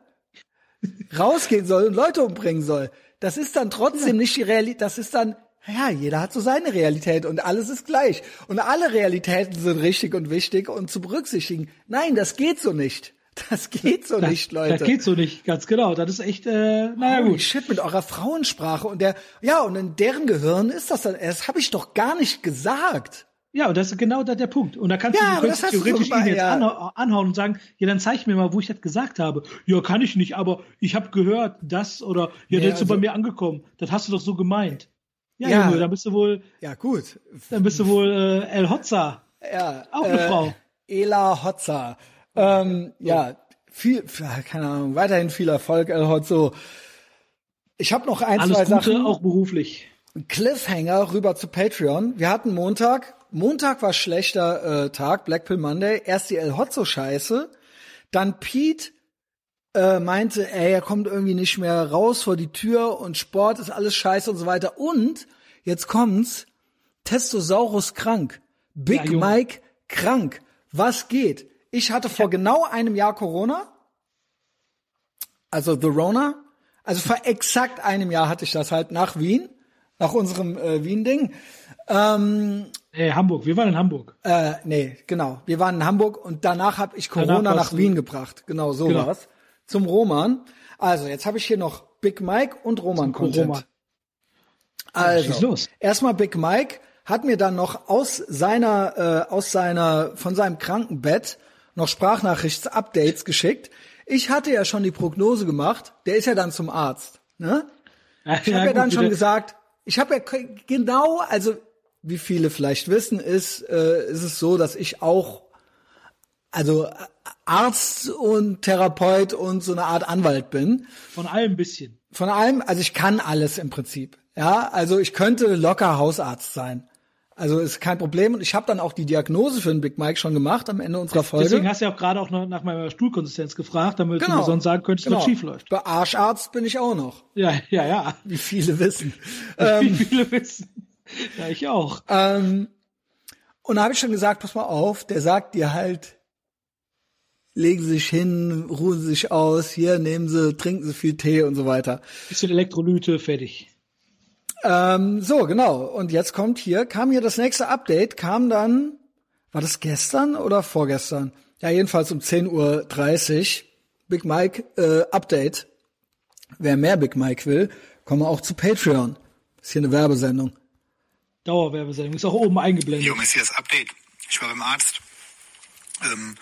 rausgehen soll und Leute umbringen soll. Das ist dann trotzdem nicht die Realität, das ist dann, ja, jeder hat so seine Realität und alles ist gleich. Und alle Realitäten sind richtig und wichtig und zu berücksichtigen. Nein, das geht so nicht. Das geht so nicht, Leute.
Das geht so nicht, ganz genau. Das ist echt, äh, naja
Holy
gut.
shit, mit eurer Frauensprache und der, ja, und in deren Gehirn ist das dann, das habe ich doch gar nicht gesagt.
Ja, und das ist genau da der Punkt. Und da kannst
Ja,
du, du
das
theoretisch ihn jetzt
ja.
anhau- anhauen und sagen, ja, dann zeig mir mal, wo ich das gesagt habe. Ja, kann ich nicht, aber ich habe gehört, das oder ja,
Nee,
das ist so
also-
bei mir angekommen. Das hast du doch so gemeint. Ja,
Ja.
Junge, dann bist du wohl,
Ja, gut.
dann bist du wohl äh, El Hotza.
Ja,
Auch eine
äh,
Frau.
Ela Hotza. Ähm, ja, viel, keine Ahnung, weiterhin viel Erfolg, El Hotzo. Ich habe noch ein,
Alles
zwei
Gute,
Sachen.
auch beruflich.
Cliffhanger rüber zu Patreon. Wir hatten Montag. Montag war schlechter äh, Tag, Black Pill Monday. Erst die El Hotzo Scheiße. Dann Pete äh, meinte, ey, er kommt irgendwie nicht mehr raus vor die Tür und Sport ist alles scheiße und so weiter. Und jetzt kommt's. Testosaurus krank. Big
Ja.
Mike krank. Was geht? Ich hatte vor genau einem Jahr Corona. Also The Rona. Also vor exakt einem Jahr hatte ich das halt nach Wien, nach unserem äh, Wien-Ding. Ähm,
Äh, Hamburg, wir waren in Hamburg.
äh, nee, genau. Wir waren in Hamburg und danach habe ich Corona nach Wien gebracht. Genau, so
Genau.
war's. Zum Roman. Also, jetzt habe ich hier noch Big Mike und Roman Content. Also,
los.
erstmal Big Mike hat mir dann noch aus seiner, äh, aus seiner, von seinem Krankenbett noch Sprachnachrichts-Updates geschickt. Ich hatte ja schon die Prognose gemacht. Der ist ja dann zum Arzt. Ne? Ich habe ja dann schon gesagt, ich habe ja genau, also wie viele vielleicht wissen, ist, äh, ist es so, dass ich auch, also Arzt und Therapeut und so eine Art Anwalt bin.
Von allem ein bisschen.
Von allem, also ich kann alles im Prinzip. Ja, also ich könnte locker Hausarzt sein. Also ist kein Problem. Und ich habe dann auch die Diagnose für den Big Mike schon gemacht am Ende unserer Folge.
Deswegen hast du ja auch gerade auch noch nach meiner Stuhlkonsistenz gefragt, damit
Genau.
du mir sonst sagen könntest, was schief läuft.
Bei Arscharzt bin ich auch noch,
Ja, ja, ja.
wie viele wissen.
Wie viele wissen. Ja, ich auch.
Ähm, und da habe ich schon gesagt, pass mal auf, der sagt dir halt, legen Sie sich hin, ruhen Sie sich aus, hier nehmen Sie, trinken Sie viel Tee und so weiter.
Bisschen Elektrolyte, fertig.
Ähm, so, genau. Und jetzt kommt hier, kam hier das nächste Update, kam dann, war das gestern oder vorgestern? Ja, jedenfalls um 10.30 Uhr. Big Mike äh, Update. Wer mehr Big Mike will, komme auch zu Patreon. Ist hier eine Werbesendung.
Dauerwerbesendung. Ist auch oben eingeblendet.
Hier das Update. Ich war beim Arzt. Ähm,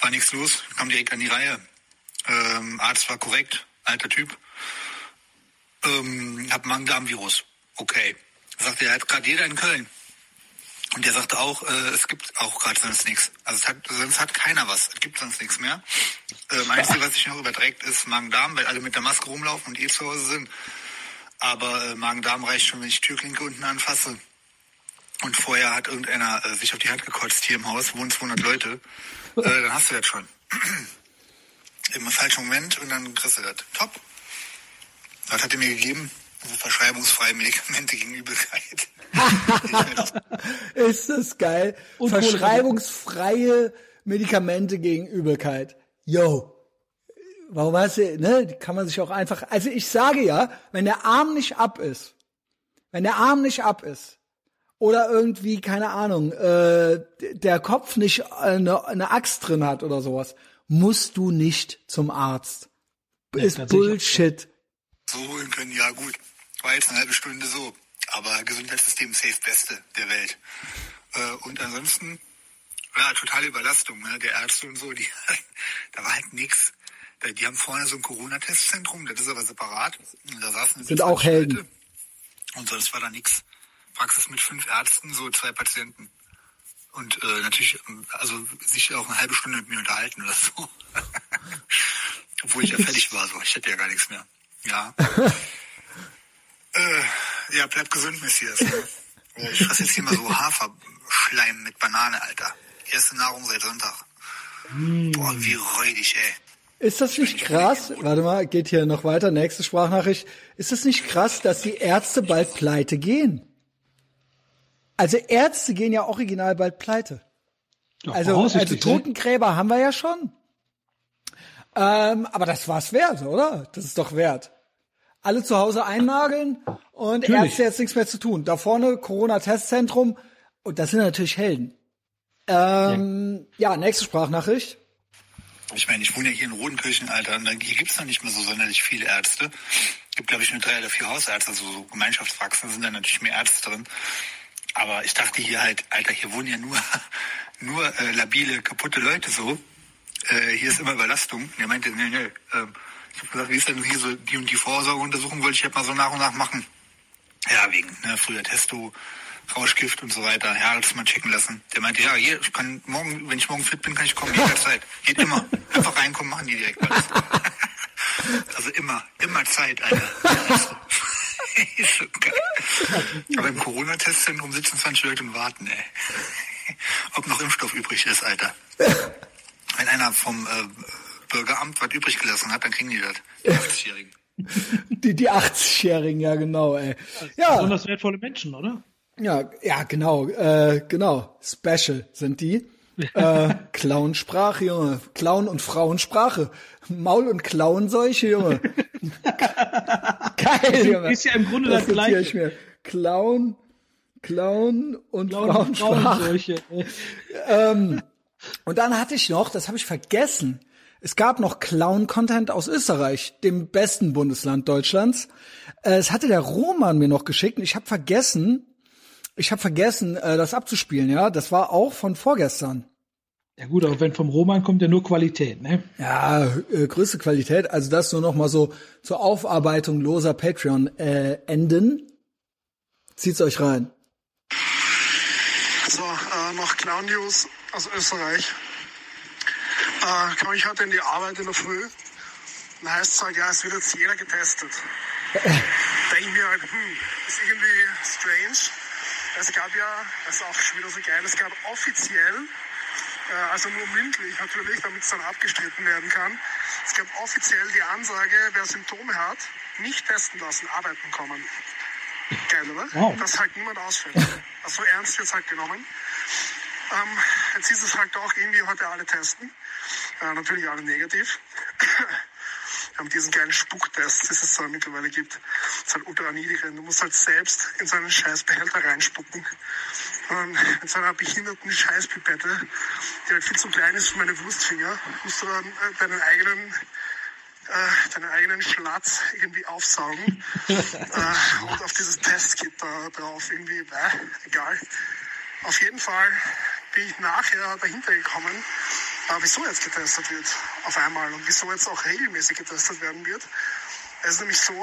war nichts los, kam direkt an die Reihe. Ähm, Arzt war korrekt, alter Typ. Ähm, hab Magen-Darm-Virus. Okay. Sagte er, hat gerade jeder in Köln. Und der sagte auch, äh, es gibt auch gerade sonst nichts. Also hat, sonst hat keiner was. Es gibt sonst nichts mehr. Ähm, Einzige, was sich noch überträgt, ist Magen-Darm, weil alle mit der Maske rumlaufen und eh zu Hause sind. Aber äh, Magen-Darm reicht schon, wenn ich Türklinke unten anfasse. Und vorher hat irgendeiner äh, sich auf die Hand gekotzt hier im Haus, wohnen 200 Leute. Äh, dann hast du das schon. Im falschen Moment und dann kriegst du das. Top. Was hat er mir gegeben? Verschreibungsfreie Medikamente gegen Übelkeit.
Ist das geil?
Und
Verschreibungsfreie Medikamente gegen Übelkeit. Yo. Warum hast du, ne, die kann man sich auch einfach, also ich sage ja, wenn der Arm nicht ab ist, wenn der Arm nicht ab ist, oder irgendwie, keine Ahnung, äh, der Kopf nicht eine, eine Axt drin hat oder sowas, musst du nicht zum Arzt. ist
tatsächlich.
Bullshit.
so holen können, ja gut. War jetzt eine halbe Stunde so. Aber Gesundheitssystem safe Beste der Welt. Äh, und ansonsten, ja, totale Überlastung, ne? Der Ärzte und so, die, da war halt nix. Da- Die haben vorne so ein Corona-Testzentrum, das ist aber separat. Und Da saßen
Sind auch
20
Helden.
Leute. Und sonst war da nix. Praxis mit fünf Ärzten, so zwei Patienten. Und äh, natürlich, also sich auch eine halbe Stunde mit mir unterhalten oder so. Obwohl ich ja fertig war, so. Ich hätte ja gar nichts mehr. Ja. äh, ja, bleib gesund, Messias. Ne? Äh, Ich fresse jetzt hier mal so Haferschleim mit Banane, Alter. Erste Nahrung seit Sonntag. Boah, wie räudig, ey.
Ist das nicht krass? Warte mal, geht hier noch weiter. Nächste Sprachnachricht. Ist das nicht krass, dass die Ärzte bald pleite gehen? Also Ärzte gehen ja original bald pleite.
Ja,
Also, also
ne?
Totengräber haben wir ja schon. Ähm, aber das war's wert, oder? Das ist doch wert. Alle zu Hause einnageln und
Natürlich.
Ärzte jetzt nichts mehr zu tun. Da vorne Corona-Testzentrum und das sind natürlich Helden. Ähm, ja, nächste Sprachnachricht.
Ich meine, ich wohne ja hier in Rodenkirchen, Alter, und hier gibt's noch nicht mehr so sonderlich viele Ärzte. gibt, glaube ich, nur drei oder vier Hausärzte, also so Gemeinschaftspraxen sind da natürlich mehr Ärzte drin. Aber ich dachte hier halt, Alter, hier wohnen ja nur, nur äh, labile, kaputte Leute so. Äh, hier ist immer Überlastung. Und er meinte, nee, nee. Ähm, ich habe gesagt, wie ist denn hier so die und die Vorsorgeuntersuchung, wollte ich halt mal so nach und nach machen. Ja, wegen ne, früher Testo, Rauschgift und so weiter. Ja, das mal checken lassen. Der meinte, ja, hier, ich kann morgen, wenn ich morgen fit bin, kann ich kommen, jederzeit. Geht immer. Einfach reinkommen, machen die direkt alles. also immer, immer Zeit, Alter. ist so geil. Aber im Corona-Testzentrum sitzen 20 Leute und warten, ey. Ob noch Impfstoff übrig ist, Alter. Wenn einer vom äh, Bürgeramt was übrig gelassen hat, dann kriegen die das. Die 80-Jährigen.
Die, die 80-Jährigen, ja genau, ey. Ja,
Besonders wertvolle Menschen, oder?
ja, ja, genau, äh, genau. Special sind die. äh, Clownsprache, Junge. Clown und Frauensprache. Maul- und Klauenseuche, Junge. Geil, Junge.
Ist ja im Grunde das,
das
Gleiche.
ich mir. Clown, Clown und
Frauen
Frauensprache.
solche.
Und dann hatte ich noch, das habe ich vergessen, es gab noch Clown-Content aus Österreich, dem besten Bundesland Deutschlands. Äh, Es hatte der Roman mir noch geschickt und ich habe vergessen, ich habe vergessen, äh, das abzuspielen, ja. Das war auch von vorgestern.
Ja gut, aber wenn vom Roman kommt ja nur Qualität, ne?
Ja, äh, größte Qualität. Also das nur noch mal so zur Aufarbeitung loser Patreon-Enden. Zieht's euch rein.
So, äh, noch Clown News aus Österreich. Äh, komme ich heute in die Arbeit in der Früh. Dann heißt es halt, ja, es wird jetzt jeder getestet. Denke ich mir halt, hm, ist irgendwie strange. Es gab ja, das ist auch schon wieder so geil, es gab offiziell, äh, also nur mündlich natürlich, damit es dann abgestritten werden kann, es gab offiziell die Ansage, wer Symptome hat, nicht testen lassen, arbeiten kommen. Geil, oder?
Wow.
Dass halt niemand ausfällt. Also so ernst wird's halt genommen. Ähm, jetzt hieß es halt auch irgendwie heute alle testen. Äh, natürlich alle negativ. haben diesen geilen Spucktest, das es da mittlerweile gibt. Das ist halt ultra niedrig. Du musst halt selbst in so einen Scheißbehälter reinspucken. Und mit so einer behinderten Scheißpipette, die halt viel zu klein ist für meine Wurstfinger, musst du dann äh, deinen eigenen äh, deinen eigenen Schlatz irgendwie aufsaugen äh, und auf dieses Testkit da drauf irgendwie, äh, egal. Auf jeden Fall bin ich nachher dahinter gekommen, wieso jetzt getestet wird auf einmal und wieso jetzt auch regelmäßig getestet werden wird. Es ist nämlich so,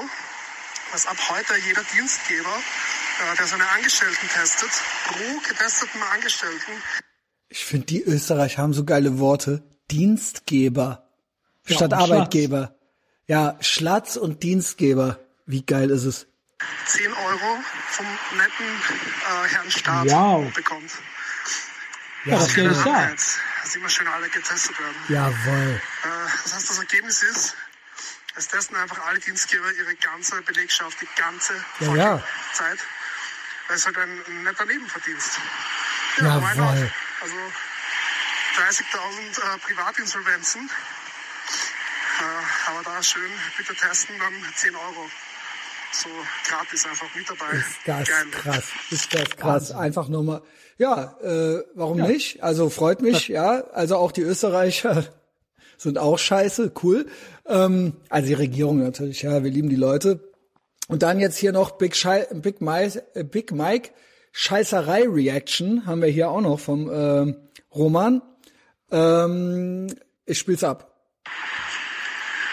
dass ab heute jeder Dienstgeber, äh, der seine Angestellten testet, pro getesteten Angestellten
Ich finde, die Österreicher haben so geile Worte. Dienstgeber
Ja,
statt
Schlatz.
Arbeitgeber. Ja, Schlatz und Dienstgeber. Wie geil ist es?
10 Euro vom netten äh, Herrn Staat
Wow.
bekommt.
Ja, das Geld ist da.
Jetzt, dass immer schön alle getestet werden.
Jawohl.
Äh, das heißt, das Ergebnis ist, es testen einfach alle Dienstgeber ihre ganze Belegschaft, die ganze
Ja, ja.
Zeit. Das ist halt ein, netter Nebenverdienst.
Jawohl.
why not? Also 30.000 äh, Privatinsolvenzen. Äh, aber da schön bitte testen, dann 10 Euro. So gratis einfach mit dabei.
Ist das
Geil.
krass. Ist das krass. Einfach nur mal. Ja, äh, warum nicht? Also freut mich, ja. Also auch die Österreicher sind auch scheiße, cool. Ähm, also die Regierung natürlich, ja, wir lieben die Leute. Und dann jetzt hier noch Big, Schei Big, Mike, äh, Big Mike Scheißerei Reaction haben wir hier auch noch vom ähm, Roman. Ähm, ich spiel's ab.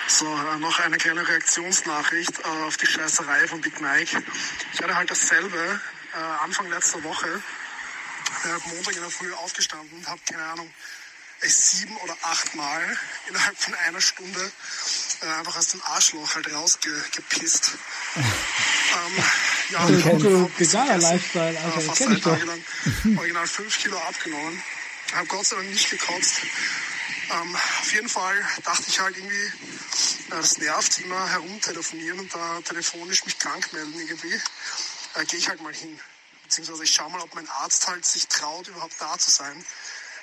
So, äh, noch eine kleine Reaktionsnachricht äh, auf die Scheißerei von Big Mike. Ich hatte halt dasselbe äh, Anfang letzter Woche. Montag in der Früh aufgestanden und habe, keine Ahnung, sieben oder acht Mal innerhalb von einer Stunde einfach aus dem Arschloch halt rausgepisst. ähm, ja,
Also,
ich hab
gucke,
überhaupt nichts
veganer. Lifestyle, Alter,
fast drei. Tage lang original fünf Kilo abgenommen. Habe Gott sei Dank nicht gekotzt. Ähm, auf jeden Fall dachte ich halt irgendwie, äh, das nervt, immer herumtelefonieren und da telefonisch mich krank melden irgendwie. Äh, Gehe ich halt mal hin. Beziehungsweise ich schaue mal, ob mein Arzt halt sich traut, überhaupt da zu sein.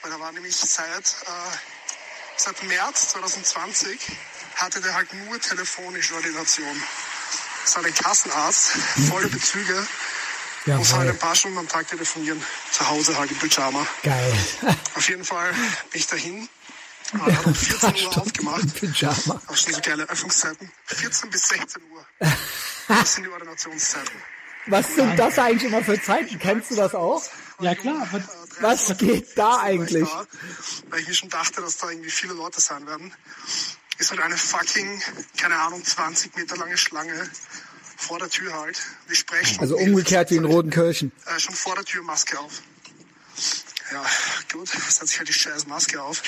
Weil er war nämlich seit, äh, seit März 2020 hatte der halt nur telefonische Ordination. Das war ein Kassenarzt, volle Bezüge. Muss halt ein paar Stunden am Tag telefonieren. Zu Hause halt im Pyjama.
Geil.
Auf jeden Fall bin ich dahin. Äh, hat um 14 Uhr aufgemacht.
Pyjama.
Auch schon so geile Öffnungszeiten. 14 bis 16 Uhr. Das sind die Ordinationszeiten.
Was sind das eigentlich immer für Zeiten? Kennst du das auch?
Ja, klar. Was,
Was geht da eigentlich?
Da, weil ich mir schon dachte, dass da irgendwie viele Leute sein werden, ist halt eine fucking, keine Ahnung, 20 Meter lange Schlange vor der Tür halt. Wir sprechen.
Also umgekehrt wie in Rodenkirchen.
Äh, schon vor der Tür Maske auf. Ja, gut, setze ich halt die scheiß Maske auf.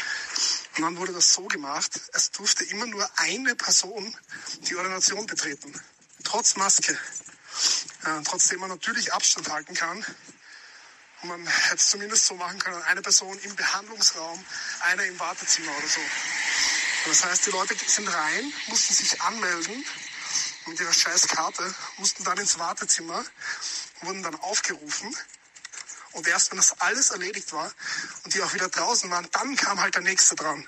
Und dann wurde das so gemacht, es durfte immer nur eine Person die Ordination betreten. Trotz Maske. Äh, trotzdem man natürlich Abstand halten kann. Und man hätte es zumindest so machen können, eine Person im Behandlungsraum, eine im Wartezimmer oder so. Das heißt, die Leute sind rein, mussten sich anmelden mit ihrer scheiß Karte, mussten dann ins Wartezimmer, wurden dann aufgerufen. Und erst wenn das alles erledigt war und die auch wieder draußen waren, dann kam halt der nächste dran. Äh,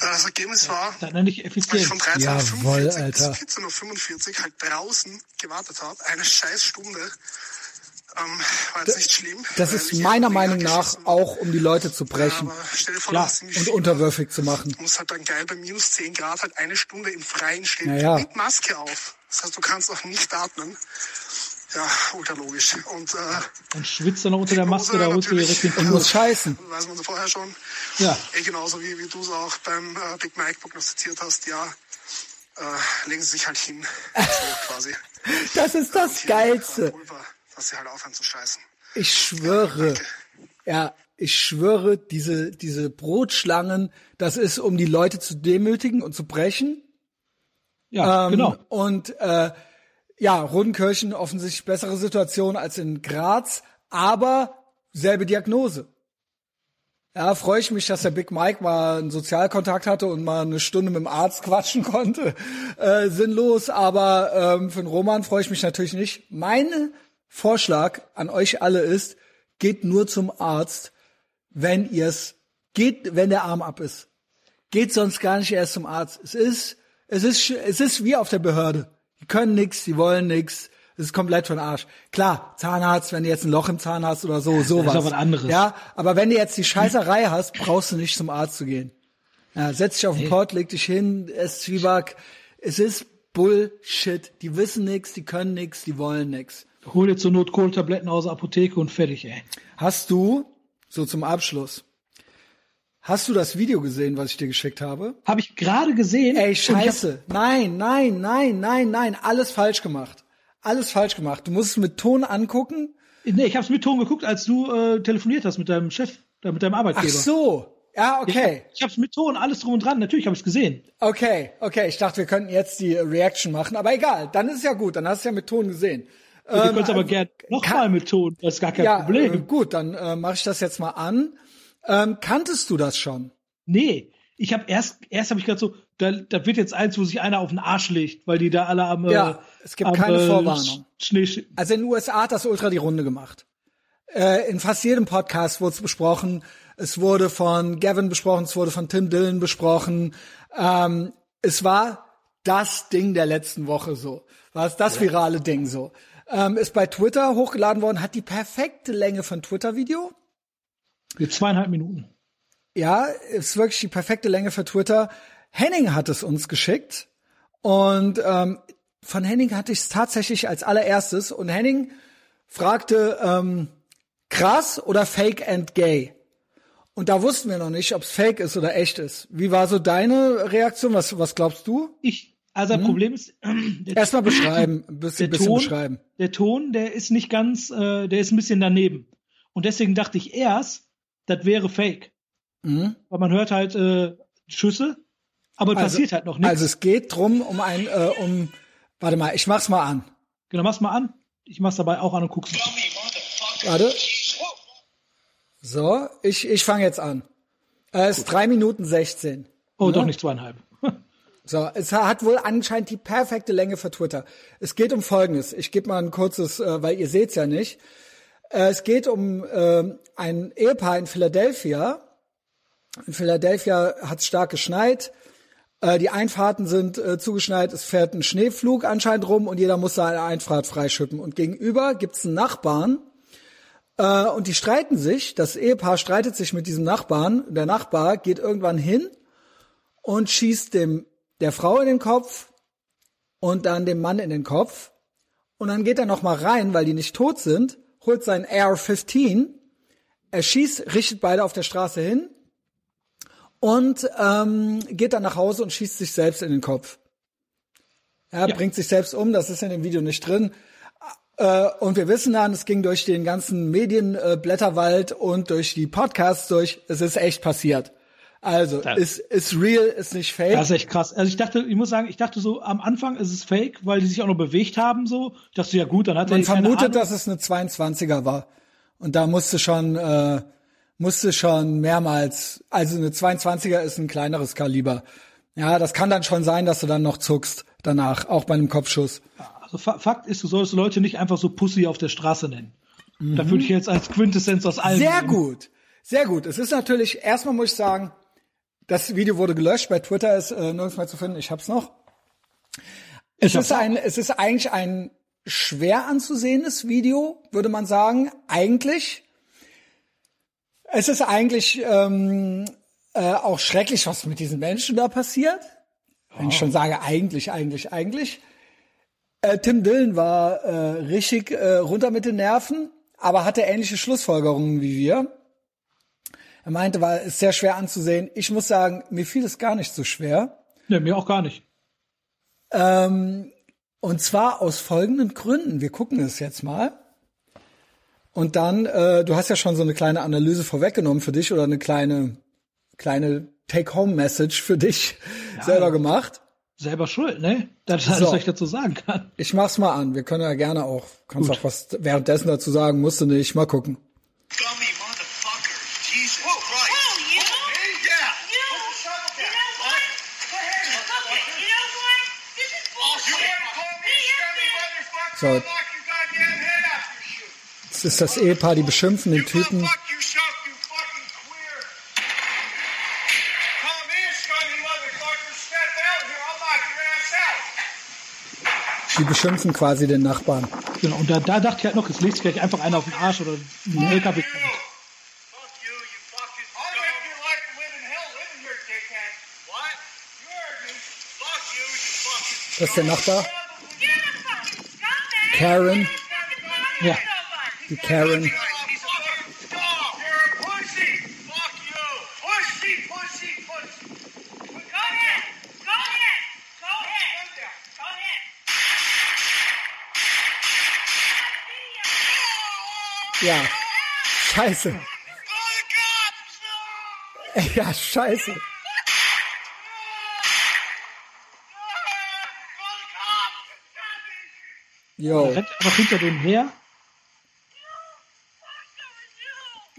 Das Ergebnis war,
das nenne ich
dass ich
effizient.
von 13.45
Jawohl,
bis
Alter.
14.45 Uhr halt draußen gewartet habe. Eine scheiß Stunde. Ähm, war jetzt nicht schlimm.
Das ist meiner Meinung nach auch, um die Leute zu brechen
stell dir vor, irgendwie
und unterwürfig zu machen.
Du musst halt dann geil bei minus 10 Grad halt eine Stunde im Freien stehen
Ja, ja.
mit Maske auf. Das heißt, du kannst auch nicht atmen. Ja, ultra logisch. Und äh,
Dann schwitzt er noch unter der Maske, da holst du direkt den
Und muss scheißen.
weiß man vorher schon.
Ja.
Eh genauso wie, wie du es auch beim äh, Big Mike prognostiziert hast, ja, äh, legen sie sich halt hin. So quasi.
Das ist das
Und hier,
Geilste.
äh, Pulver, dass sie halt aufhören zu scheißen.
Ich schwöre, ja, ich schwöre, diese, diese Brotschlangen, das ist, um die Leute zu demütigen und zu brechen.
Ja,
Ähm,
genau.
Und äh, ja, Rodenkirchen offensichtlich bessere Situation als in Graz, aber selbe Diagnose. Ja, freue ich mich, dass der Big Mike mal einen Sozialkontakt hatte und mal eine Stunde mit dem Arzt quatschen konnte. Äh, sinnlos, aber ähm, für den Roman freue ich mich natürlich nicht. Mein Vorschlag an euch alle ist, geht nur zum Arzt, wenn ihr es geht, wenn der Arm ab ist. Geht sonst gar nicht erst zum Arzt. Es ist, es ist, es ist wie auf der Behörde. Die können nix, die wollen nix. Es ist komplett von Arsch. Klar, Zahnarzt, wenn du jetzt ein Loch im Zahn hast oder so, sowas.
doch was anderes.
Ja, aber wenn du jetzt die Scheißerei hast, brauchst du nicht zum Arzt zu gehen. Ja, setz dich auf den Pott, leg dich hin, ess Zwieback. Es ist Bullshit. Die wissen nix, die können nix, die wollen nix.
Hol dir zur Not Kohltabletten aus der Apotheke und fertig, ey.
Hast du, so zum Abschluss, hast du das Video gesehen, was ich dir geschickt habe?
Habe ich gerade gesehen.
Ey,
ich
scheiße. Nein, nein, nein, nein, nein. Alles falsch gemacht. Alles falsch gemacht. Du musst es mit Ton angucken.
Nee, ich habe es mit Ton geguckt, als du äh, telefoniert hast mit deinem Chef, äh, mit deinem
Ach
Arbeitgeber.
so. Ja, okay.
Ich habe es mit Ton, alles drum und dran. Natürlich habe ich gesehen.
Okay, okay. Ich dachte, wir könnten jetzt die Reaction machen. Aber egal. Dann ist ja gut. Dann hast du ja mit Ton gesehen.
Wir können es aber gerne nochmal mit Ton. Das ist gar kein
Ähm, Ja,
Problem.
äh, gut. Dann äh, mache ich das jetzt mal an. Ähm, kanntest du das schon?
Nee, ich habe erst, erst habe ich gerade so, da, da wird jetzt eins, wo sich einer auf den Arsch legt, weil die da alle am äh,
Ja, es gibt
am,
keine
äh,
Vorwarnung.
Schnee, Sch-
Also in den USA hat das Ultra die Runde gemacht. Äh, in fast jedem Podcast wurde es besprochen. Es wurde von Gavin besprochen, es wurde von Tim Dillon besprochen. Ähm, es war das Ding der letzten Woche so. War es das virale Ding so. Ähm, ist bei Twitter hochgeladen worden, hat die perfekte Länge von Twitter-Video.
Zweieinhalb Minuten.
Ja, ist wirklich die perfekte Länge für Twitter. Henning hat es uns geschickt und ähm, von Henning hatte ich es tatsächlich als allererstes und Henning fragte ähm, krass oder fake and gay. Und da wussten wir noch nicht, ob es fake ist oder echt ist. Wie war so deine Reaktion? Was, was glaubst du?
Ich, also das Problem ist, der,
Erstmal beschreiben, ein bisschen,
der
bisschen
Ton,
beschreiben.
der Ton, der ist nicht ganz, äh, der ist ein bisschen daneben. Und deswegen dachte ich erst, das wäre fake.
Mhm.
Weil man hört halt äh, Schüsse, aber
Also-
passiert halt noch nichts.
Also es geht drum um ein, äh, um, warte mal, ich mach's mal an.
genau, mach's mal an. Ich mach's dabei auch an und guck's.
Warte. So, ich, ich fange jetzt an. Äh, Es ist drei Minuten 16.
Oh, doch nicht zweieinhalb.
So, es hat wohl anscheinend die perfekte Länge für Twitter. Es geht um Folgendes. Ich gebe mal ein kurzes, äh, weil ihr seht's ja nicht. Äh, es geht um ähm, ein Ehepaar in Philadelphia. In Philadelphia hat es stark geschneit. Äh, die Einfahrten sind äh, zugeschneit. Es fährt ein Schneeflug anscheinend rum und jeder muss seine Einfahrt freischippen. Und gegenüber gibt's einen Nachbarn, äh, und die streiten sich. Das Ehepaar streitet sich mit diesem Nachbarn. Der Nachbar geht irgendwann hin und schießt dem der Frau in den Kopf und dann dem Mann in den Kopf. und dann geht er noch mal rein, weil die nicht tot sind, holt seinen AR-15, er schießt, richtet beide auf der Straße hin und ähm, geht dann nach Hause und schießt sich selbst in den Kopf. Er
Ja.
bringt sich selbst um, das ist in dem Video nicht drin. Äh, und wir wissen dann, es ging durch den ganzen Medienblätterwald äh, und durch die Podcasts durch. Es ist echt passiert. Also, ist, ist real, ist nicht fake.
Das ist echt krass. Also ich dachte, ich muss sagen, ich dachte so, am Anfang ist es fake, weil die sich auch noch bewegt haben, so. Ich dachte, ja gut, dann hat
Man
er keine
vermutet, dass es eine 22er war. Und da musste schon, äh, musste schon mehrmals, also eine 22er ist ein kleineres Kaliber. Ja, das kann dann schon sein, dass du dann noch zuckst danach, auch bei einem Kopfschuss.
Also Fa- Fakt ist, du solltest Leute nicht einfach so Pussy auf der Straße nennen. Da würde ich jetzt als Quintessenz aus allem.
Mhm. Sehr
nehmen.
gut, sehr gut. Es ist natürlich, erstmal muss ich sagen, das Video wurde gelöscht, bei Twitter ist äh, nirgends mehr zu finden, ich hab's noch. Es
hab's
ist ein, es ist eigentlich ein schwer anzusehendes Video, würde man sagen, eigentlich. Es ist eigentlich ähm, äh, auch schrecklich, was mit diesen Menschen da passiert. Wenn ich schon sage, eigentlich, eigentlich, eigentlich. Äh, Tim Dillon war äh, richtig äh, runter mit den Nerven, aber hatte ähnliche Schlussfolgerungen wie wir. Er meinte, war ist sehr schwer anzusehen. Ich muss sagen, mir fiel es gar nicht so schwer.
Nee, mir auch gar nicht.
Ähm, und zwar aus folgenden Gründen. Wir gucken es jetzt mal. Und dann, äh, du hast ja schon so eine kleine Analyse vorweggenommen für dich oder eine kleine, kleine Take-Home-Message für dich selber gemacht.
Selber schuld, ne? Das ist alles,
So.
was ich dazu sagen kann.
Ich mach's mal an. Wir können ja gerne auch, kannst auch was währenddessen dazu sagen, musst du nicht. Mal gucken.
Dummy motherfucker. Jesus Christ.
Oh, you?
me? Yeah.
You,
Put the shovel
you
down.
know what?
Go ahead,
Look
motherfucker.
it, you know what? This is
You
bullshit.
wanna call me a
He is
scummy
dead.
motherfucker?
So.
I'll knock your goddamn head off your shoe.
Das ist das Ehepaar, die beschimpfen den Typen. Die beschimpfen quasi den Nachbarn.
Genau. Und da, da dachte ich halt noch, es legt sich gleich einfach einer auf den Arsch oder ein LKW.
Das ist der Nachbar.
You're the fucking scumbag.
Karen.
You're fucking bothering
Ja.
nobody.
Die Karen.
He's a fucking dog. You're a pussy. Fuck you. Pussy, pussy, pussy.
Go ahead. Go ahead. Go ahead. Go ahead.
Ja. Scheiße.
Call the cops. No.
Ja, scheiße.
Call the cops. Stop
Jo,
rennt einfach hinter dem her.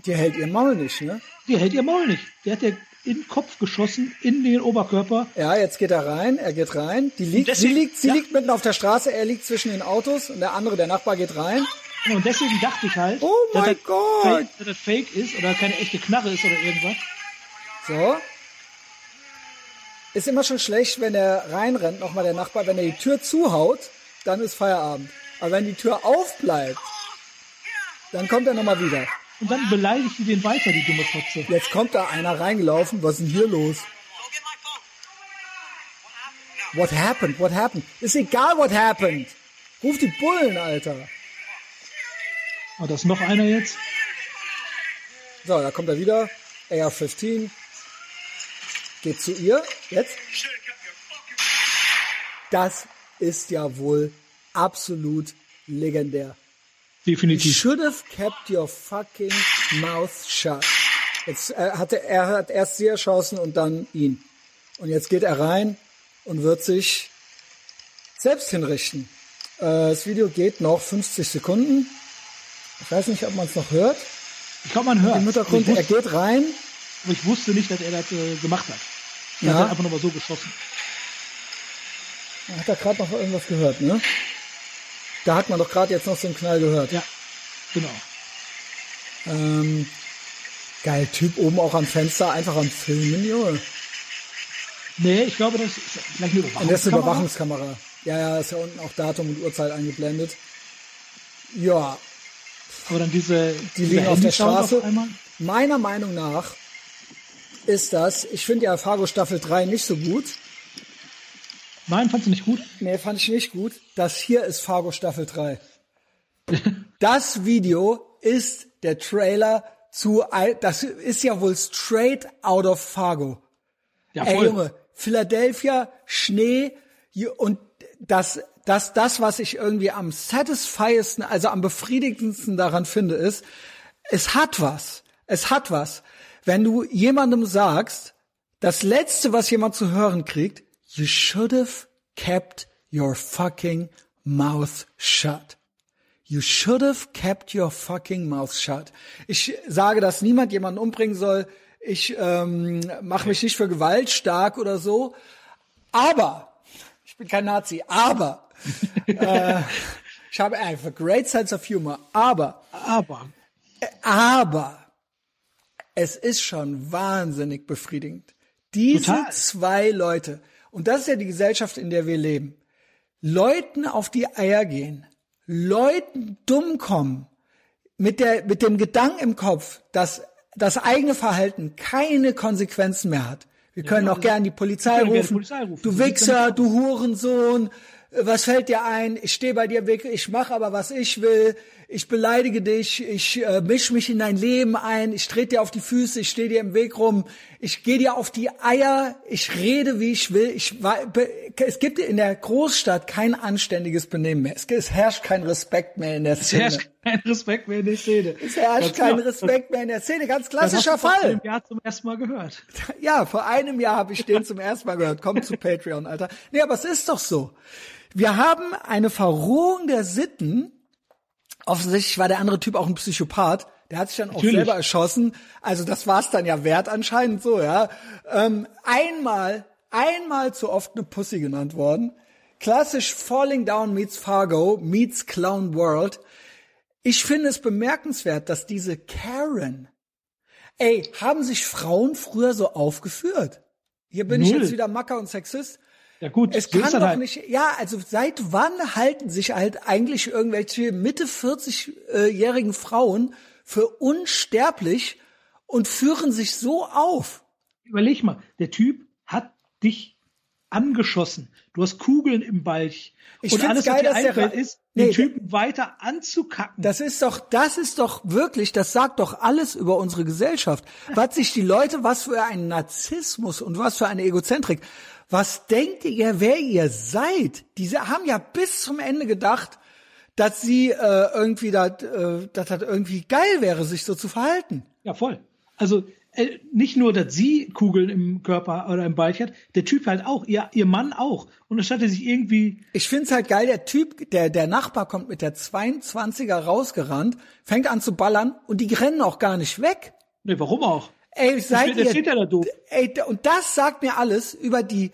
die hält ihr Maul nicht, ne?
Die hält ihr Maul nicht. Der hat ja in den Kopf geschossen, in den Oberkörper.
Ja, jetzt geht er rein, er geht rein. Die liegt,
deswegen-
sie liegt, sie
ja.
liegt mitten auf der Straße, er liegt zwischen den Autos und der andere, der Nachbar, geht rein.
Und deswegen dachte ich halt,
Oh
dass,
mein
das
Gott.
Fake, dass das Fake ist oder keine echte Knarre ist oder irgendwas.
So. Ist immer schon schlecht, wenn er reinrennt, nochmal der Nachbar, wenn er die Tür zuhaut, dann ist Feierabend. Aber wenn die Tür aufbleibt, dann kommt er nochmal wieder.
Und dann beleidigt die den weiter, die dumme Fotze.
Jetzt kommt da einer reingelaufen, was ist denn hier los? What happened? What happened? Ist egal, what happened. Ruf die Bullen, Alter.
Oh, da ist noch einer jetzt.
So, da kommt er wieder. AR-15. Geht zu ihr. Jetzt. Das ist ja wohl absolut legendär. You
Definitiv.
should have kept your fucking mouth shut. Jetzt äh, hatte er hat erst sie erschossen und dann ihn. Und jetzt geht er rein und wird sich selbst hinrichten. Äh, das Video geht noch 50 Sekunden. Ich weiß nicht, ob man es noch hört.
Ich glaube, man hört.
Im Hintergrund, er geht rein.
aber ich wusste nicht, dass er das äh, gemacht hat. Er
Ja.
hat einfach nur mal so geschossen.
Man hat da gerade noch irgendwas gehört, ne? Da hat man doch gerade jetzt noch so einen Knall gehört.
Ja, genau.
Ähm, geil, Typ oben auch am Fenster, einfach am Filmen, Junge.
Nee, ich glaube, das ist vielleicht eine
Und das ist eine
Überwachungskamera.
Überwachungskamera. Ja, ja, ist ja unten auch Datum und Uhrzeit eingeblendet. Ja,
Aber dann diese,
die liegen auf der Straße.
Auf.
Meiner Meinung nach ist das, ich finde ja Fargo Staffel 3 nicht so gut.
Nein, fandst du nicht gut?
Nee, fand ich nicht gut. Das hier ist Fargo Staffel 3. Das Video ist der Trailer zu, das ist ja wohl straight out of Fargo.
Ja,
Ey Junge, Philadelphia, Schnee und das, das, das, was ich irgendwie am satisfiesten, also am befriedigendsten daran finde, ist, es hat was. Es hat was. Wenn du jemandem sagst, das letzte, was jemand zu hören kriegt, you should have kept your fucking mouth shut. You should have kept your fucking mouth shut. Ich sage, dass niemand jemanden umbringen soll. Ich ähm, mache mich nicht für Gewalt stark oder so. Aber, ich bin kein Nazi, aber, äh, ich habe einfach great sense of humor. Aber,
Aber,
aber, es ist schon wahnsinnig befriedigend. Diese
Total.
zwei Leute, und das ist ja die Gesellschaft, in der wir leben, Leuten auf die Eier gehen, Leuten dumm kommen, mit der, mit dem Gedanken im Kopf, dass das eigene Verhalten keine Konsequenzen mehr hat. Wir können auch gern die Polizei rufen.
die Polizei rufen.
Du Wichser, du Hurensohn, äh, was fällt dir ein? Ich stehe bei dir weg, ich mache aber was ich will, ich beleidige dich, ich äh, misch mich in dein Leben ein, ich trete dir auf die Füße, ich stehe dir im Weg rum, ich gehe dir auf die Eier, ich rede wie ich will. Ich es gibt in der Großstadt kein anständiges Benehmen mehr. Es, es herrscht kein Respekt mehr in der
es
Szene.
herrscht kein Respekt mehr in der Szene.
Es herrscht
Ganz
kein
genau.
Respekt mehr in der Szene. Ganz
Das hast
klassischer
du vor
Fall.
einem Jahr zum ersten Mal gehört.
Ja, vor einem Jahr habe ich den zum ersten Mal gehört. Komm zu Patreon, Alter. Nee, aber es ist doch so. Wir haben eine Verrohung der Sitten. Offensichtlich war der andere Typ auch ein Psychopath. Der hat sich dann auch
Natürlich.
selber erschossen. Also das war's dann ja wert anscheinend so, ja. Ähm, einmal, einmal zu oft eine Pussy genannt worden. Klassisch Falling Down meets Fargo meets Clown World. Ich finde es bemerkenswert, dass diese Karen, ey, haben sich Frauen früher so aufgeführt? Hier bin ich
Null.
jetzt wieder Macker und Sexist.
Ja gut,
Es kann doch
halt.
nicht, ja, also seit wann halten sich halt eigentlich irgendwelche Mitte 40-jährigen Frauen für unsterblich und führen sich so auf?
Überleg mal, der Typ hat dich angeschossen. Du hast Kugeln im Balch.
Ich
und alles,
geil,
was dir einfällt, ist,
Nee,
den Typen weiter anzukacken.
Das ist doch, das ist doch wirklich, das sagt doch alles über unsere Gesellschaft. Was sich die Leute, was für ein Narzissmus und was für eine Egozentrik. Was denkt ihr, wer ihr seid? Diese haben ja bis zum Ende gedacht, dass sie äh, irgendwie, dat, äh, dass das irgendwie geil wäre, sich so zu verhalten.
Ja, voll. Also äh, nicht nur, dass sie Kugeln im Körper oder im Balch hat, der Typ halt auch, ihr, ihr Mann auch. Und anstatt er sich irgendwie,
Ich find's halt geil, der Typ, der, der Nachbar kommt mit der 22er rausgerannt, fängt an zu ballern und die rennen auch gar nicht weg.
ne, warum auch?
Ey, seid
steht-
ihr,
steht ja da doof.
ey, und das sagt mir alles über die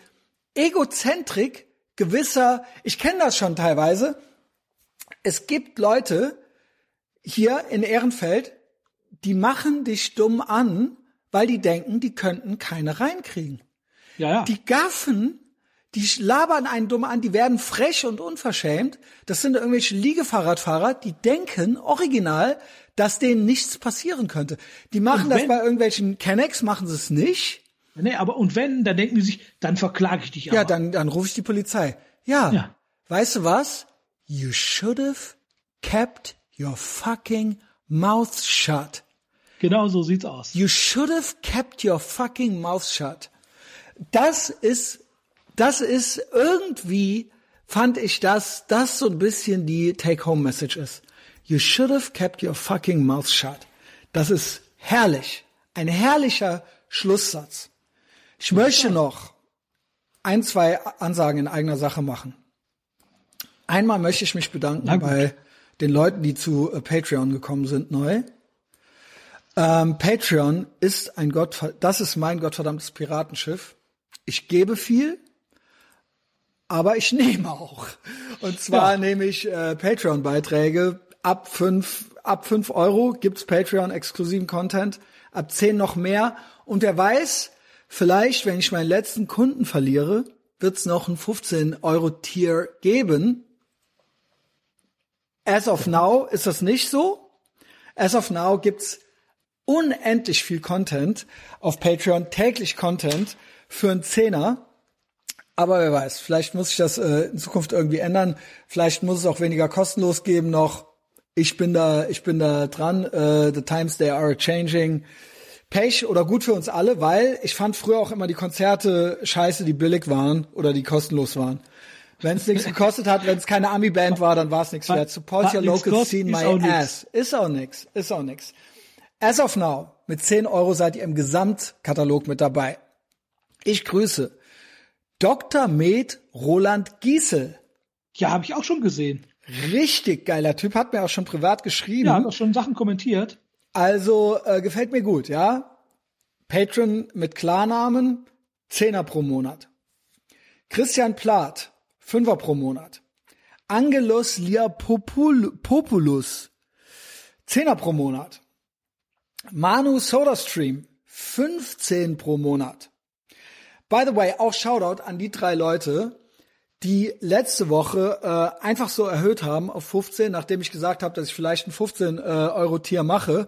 Egozentrik gewisser, ich kenne das schon teilweise. Es gibt Leute hier in Ehrenfeld, die machen dich dumm an, weil die denken, die könnten keine reinkriegen.
Ja, ja.
Die gaffen, die labern einen dumm an, die werden frech und unverschämt. Das sind irgendwelche Liegefahrradfahrer, die denken original, dass denen nichts passieren könnte. Die machen
Und
das
wenn-
bei irgendwelchen Kennex, machen sie es nicht.
Nee, aber und wenn, dann denken die sich, dann verklage ich dich
Ja,
aber.
dann, dann rufe ich die Polizei. Ja.
Ja.
Weißt du was? You should have kept your fucking mouth shut.
Genau so sieht's aus.
You should have kept your fucking mouth shut. Das ist, das ist irgendwie, fand ich das, das so ein bisschen die Take-Home-Message ist. You should have kept your fucking mouth shut. Das ist herrlich. Ein herrlicher Schlusssatz. Ich möchte noch ein, zwei Ansagen in eigener Sache machen. Einmal möchte ich mich bedanken bei den Leuten, die zu äh, Patreon gekommen sind neu. Ähm, Patreon ist ein Gott, das ist mein gottverdammtes Piratenschiff. Ich gebe viel, aber ich nehme auch. Und zwar
Ja.
nehme ich äh, Patreon-Beiträge ab fünf, ab fünf Euro gibt's Patreon-exklusiven Content, ab zehn noch mehr. Und wer weiß, vielleicht, wenn ich meinen letzten Kunden verliere, wird's noch ein 15 Euro Tier geben. As of now ist das nicht so. As of now gibt's unendlich viel Content auf Patreon, täglich Content für einen Zehner. Aber wer weiß, vielleicht muss sich das äh, in Zukunft irgendwie ändern. Vielleicht muss es auch weniger kostenlos geben noch. Ich bin da, ich bin da dran. Äh, the times they are changing. Pech oder gut für uns alle, weil ich fand früher auch immer die Konzerte scheiße, die billig waren oder die kostenlos waren. Wenn es nichts gekostet hat, wenn es keine Ami-Band war, dann war es nichts wert. Support your local scene, my ass. Ist auch nix, ist auch nix. As of now, mit 10 Euro seid ihr im Gesamtkatalog mit dabei. Ich grüße Dr. Med Roland Giesel.
Ja, habe ich auch schon gesehen.
Richtig geiler Typ, hat mir auch schon privat geschrieben.
Ja, hat auch schon Sachen kommentiert.
Also äh, gefällt mir gut, ja. Patron mit Klarnamen, Zehner pro Monat. Christian Plath, Fünfer pro Monat. Angelos Liapopul- Populus, Zehner pro Monat. Manu SodaStream, 15 pro Monat. By the way, auch Shoutout an die drei Leute, die letzte Woche äh, einfach so erhöht haben auf 15, nachdem ich gesagt habe, dass ich vielleicht ein 15 äh, Euro Tier mache.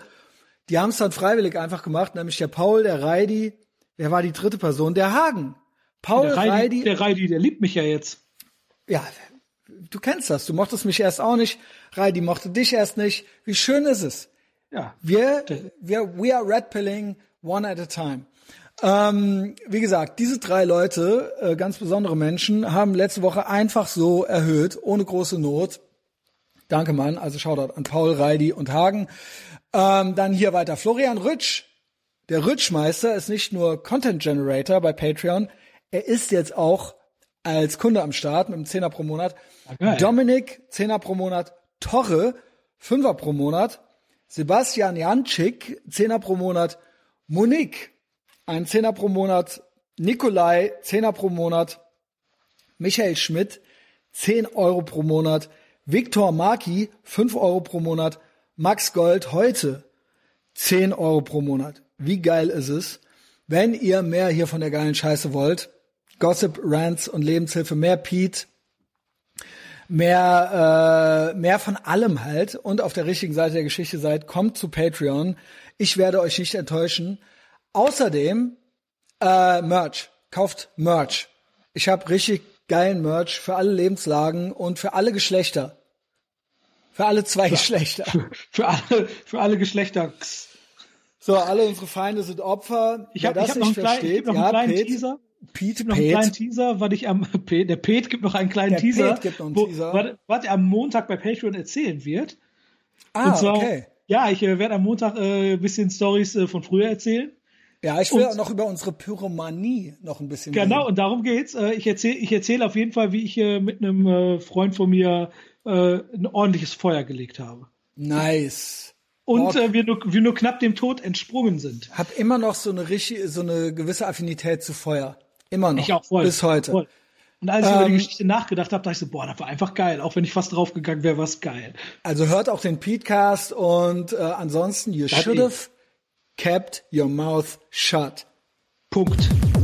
Die haben es dann freiwillig einfach gemacht, nämlich der Paul, der Reidi, wer war die dritte Person? Der Hagen. Paul
Der Reidi,
Reidi,
der Reidi, der liebt mich ja jetzt.
ja, du kennst das. Du mochtest mich erst auch nicht. Reidi mochte dich erst nicht. Wie schön ist es?
Ja.
Wir, wir, we are red pilling one at a time. Ähm, wie gesagt, diese drei Leute, äh, ganz besondere Menschen, haben letzte Woche einfach so erhöht, ohne große Not. Danke, Mann. Also Shoutout an Paul, Reidi und Hagen. Ähm, dann hier weiter. Florian Rütsch. Der Rütschmeister ist nicht nur Content Generator bei Patreon, er ist jetzt auch als Kunde am Start mit einem Zehner pro Monat.
geil.
Dominik, Zehner pro Monat. Torre, Fünfer pro Monat. Sebastian Janczyk, Zehner pro Monat. Monique, ein Zehner pro Monat. Nikolai, Zehner pro Monat. Michael Schmidt, 10 Euro pro Monat. Viktor Marki, 5 Euro pro Monat. Max Gold heute 10 Euro pro Monat. Wie geil ist es? Wenn ihr mehr hier von der geilen Scheiße wollt, Gossip, Rants und Lebenshilfe, mehr Pete, mehr, äh, mehr von allem halt und auf der richtigen Seite der Geschichte seid, kommt zu Patreon. Ich werde euch nicht enttäuschen. Außerdem äh, Merch. Kauft Merch. Ich habe richtig geilen Merch für alle Lebenslagen und für alle Geschlechter. Für alle zwei Geschlechter.
Für alle, für alle Geschlechter.
So, alle unsere Feinde sind Opfer.
Ich habe hab noch, kleinen, ich hab noch einen
ja,
kleinen
Pete,
Teaser.
Pete,
noch einen kleinen. Teaser, was ich am der Pete gibt noch einen kleinen
Der
Teaser,
Pete gibt noch einen
wo,
Teaser.
Was, was er am Montag bei Patreon erzählen wird.
Ah,
zwar,
okay.
ja, ich äh, werde am Montag äh, ein bisschen Stories äh, von früher erzählen.
Ja, ich will
Und-
auch noch über unsere Pyromanie noch ein bisschen
Genau,
reden.
und darum geht's. Äh, ich erzähle ich erzähl auf jeden Fall, wie ich äh, mit einem äh, Freund von mir ein ordentliches Feuer gelegt habe.
Nice.
Und äh, wir, nur, wir nur knapp dem Tod entsprungen sind.
Hab immer noch so eine richtig, so eine gewisse Affinität zu Feuer. Immer noch.
Ich auch voll.
Bis heute.
Voll. Und als ich über die
Ähm,
Geschichte nachgedacht habe, dachte ich so, boah, das war einfach geil. Auch wenn ich fast draufgegangen wäre, war es geil.
Also hört auch den Petecast und äh, ansonsten, you should have kept your mouth shut.
Punkt.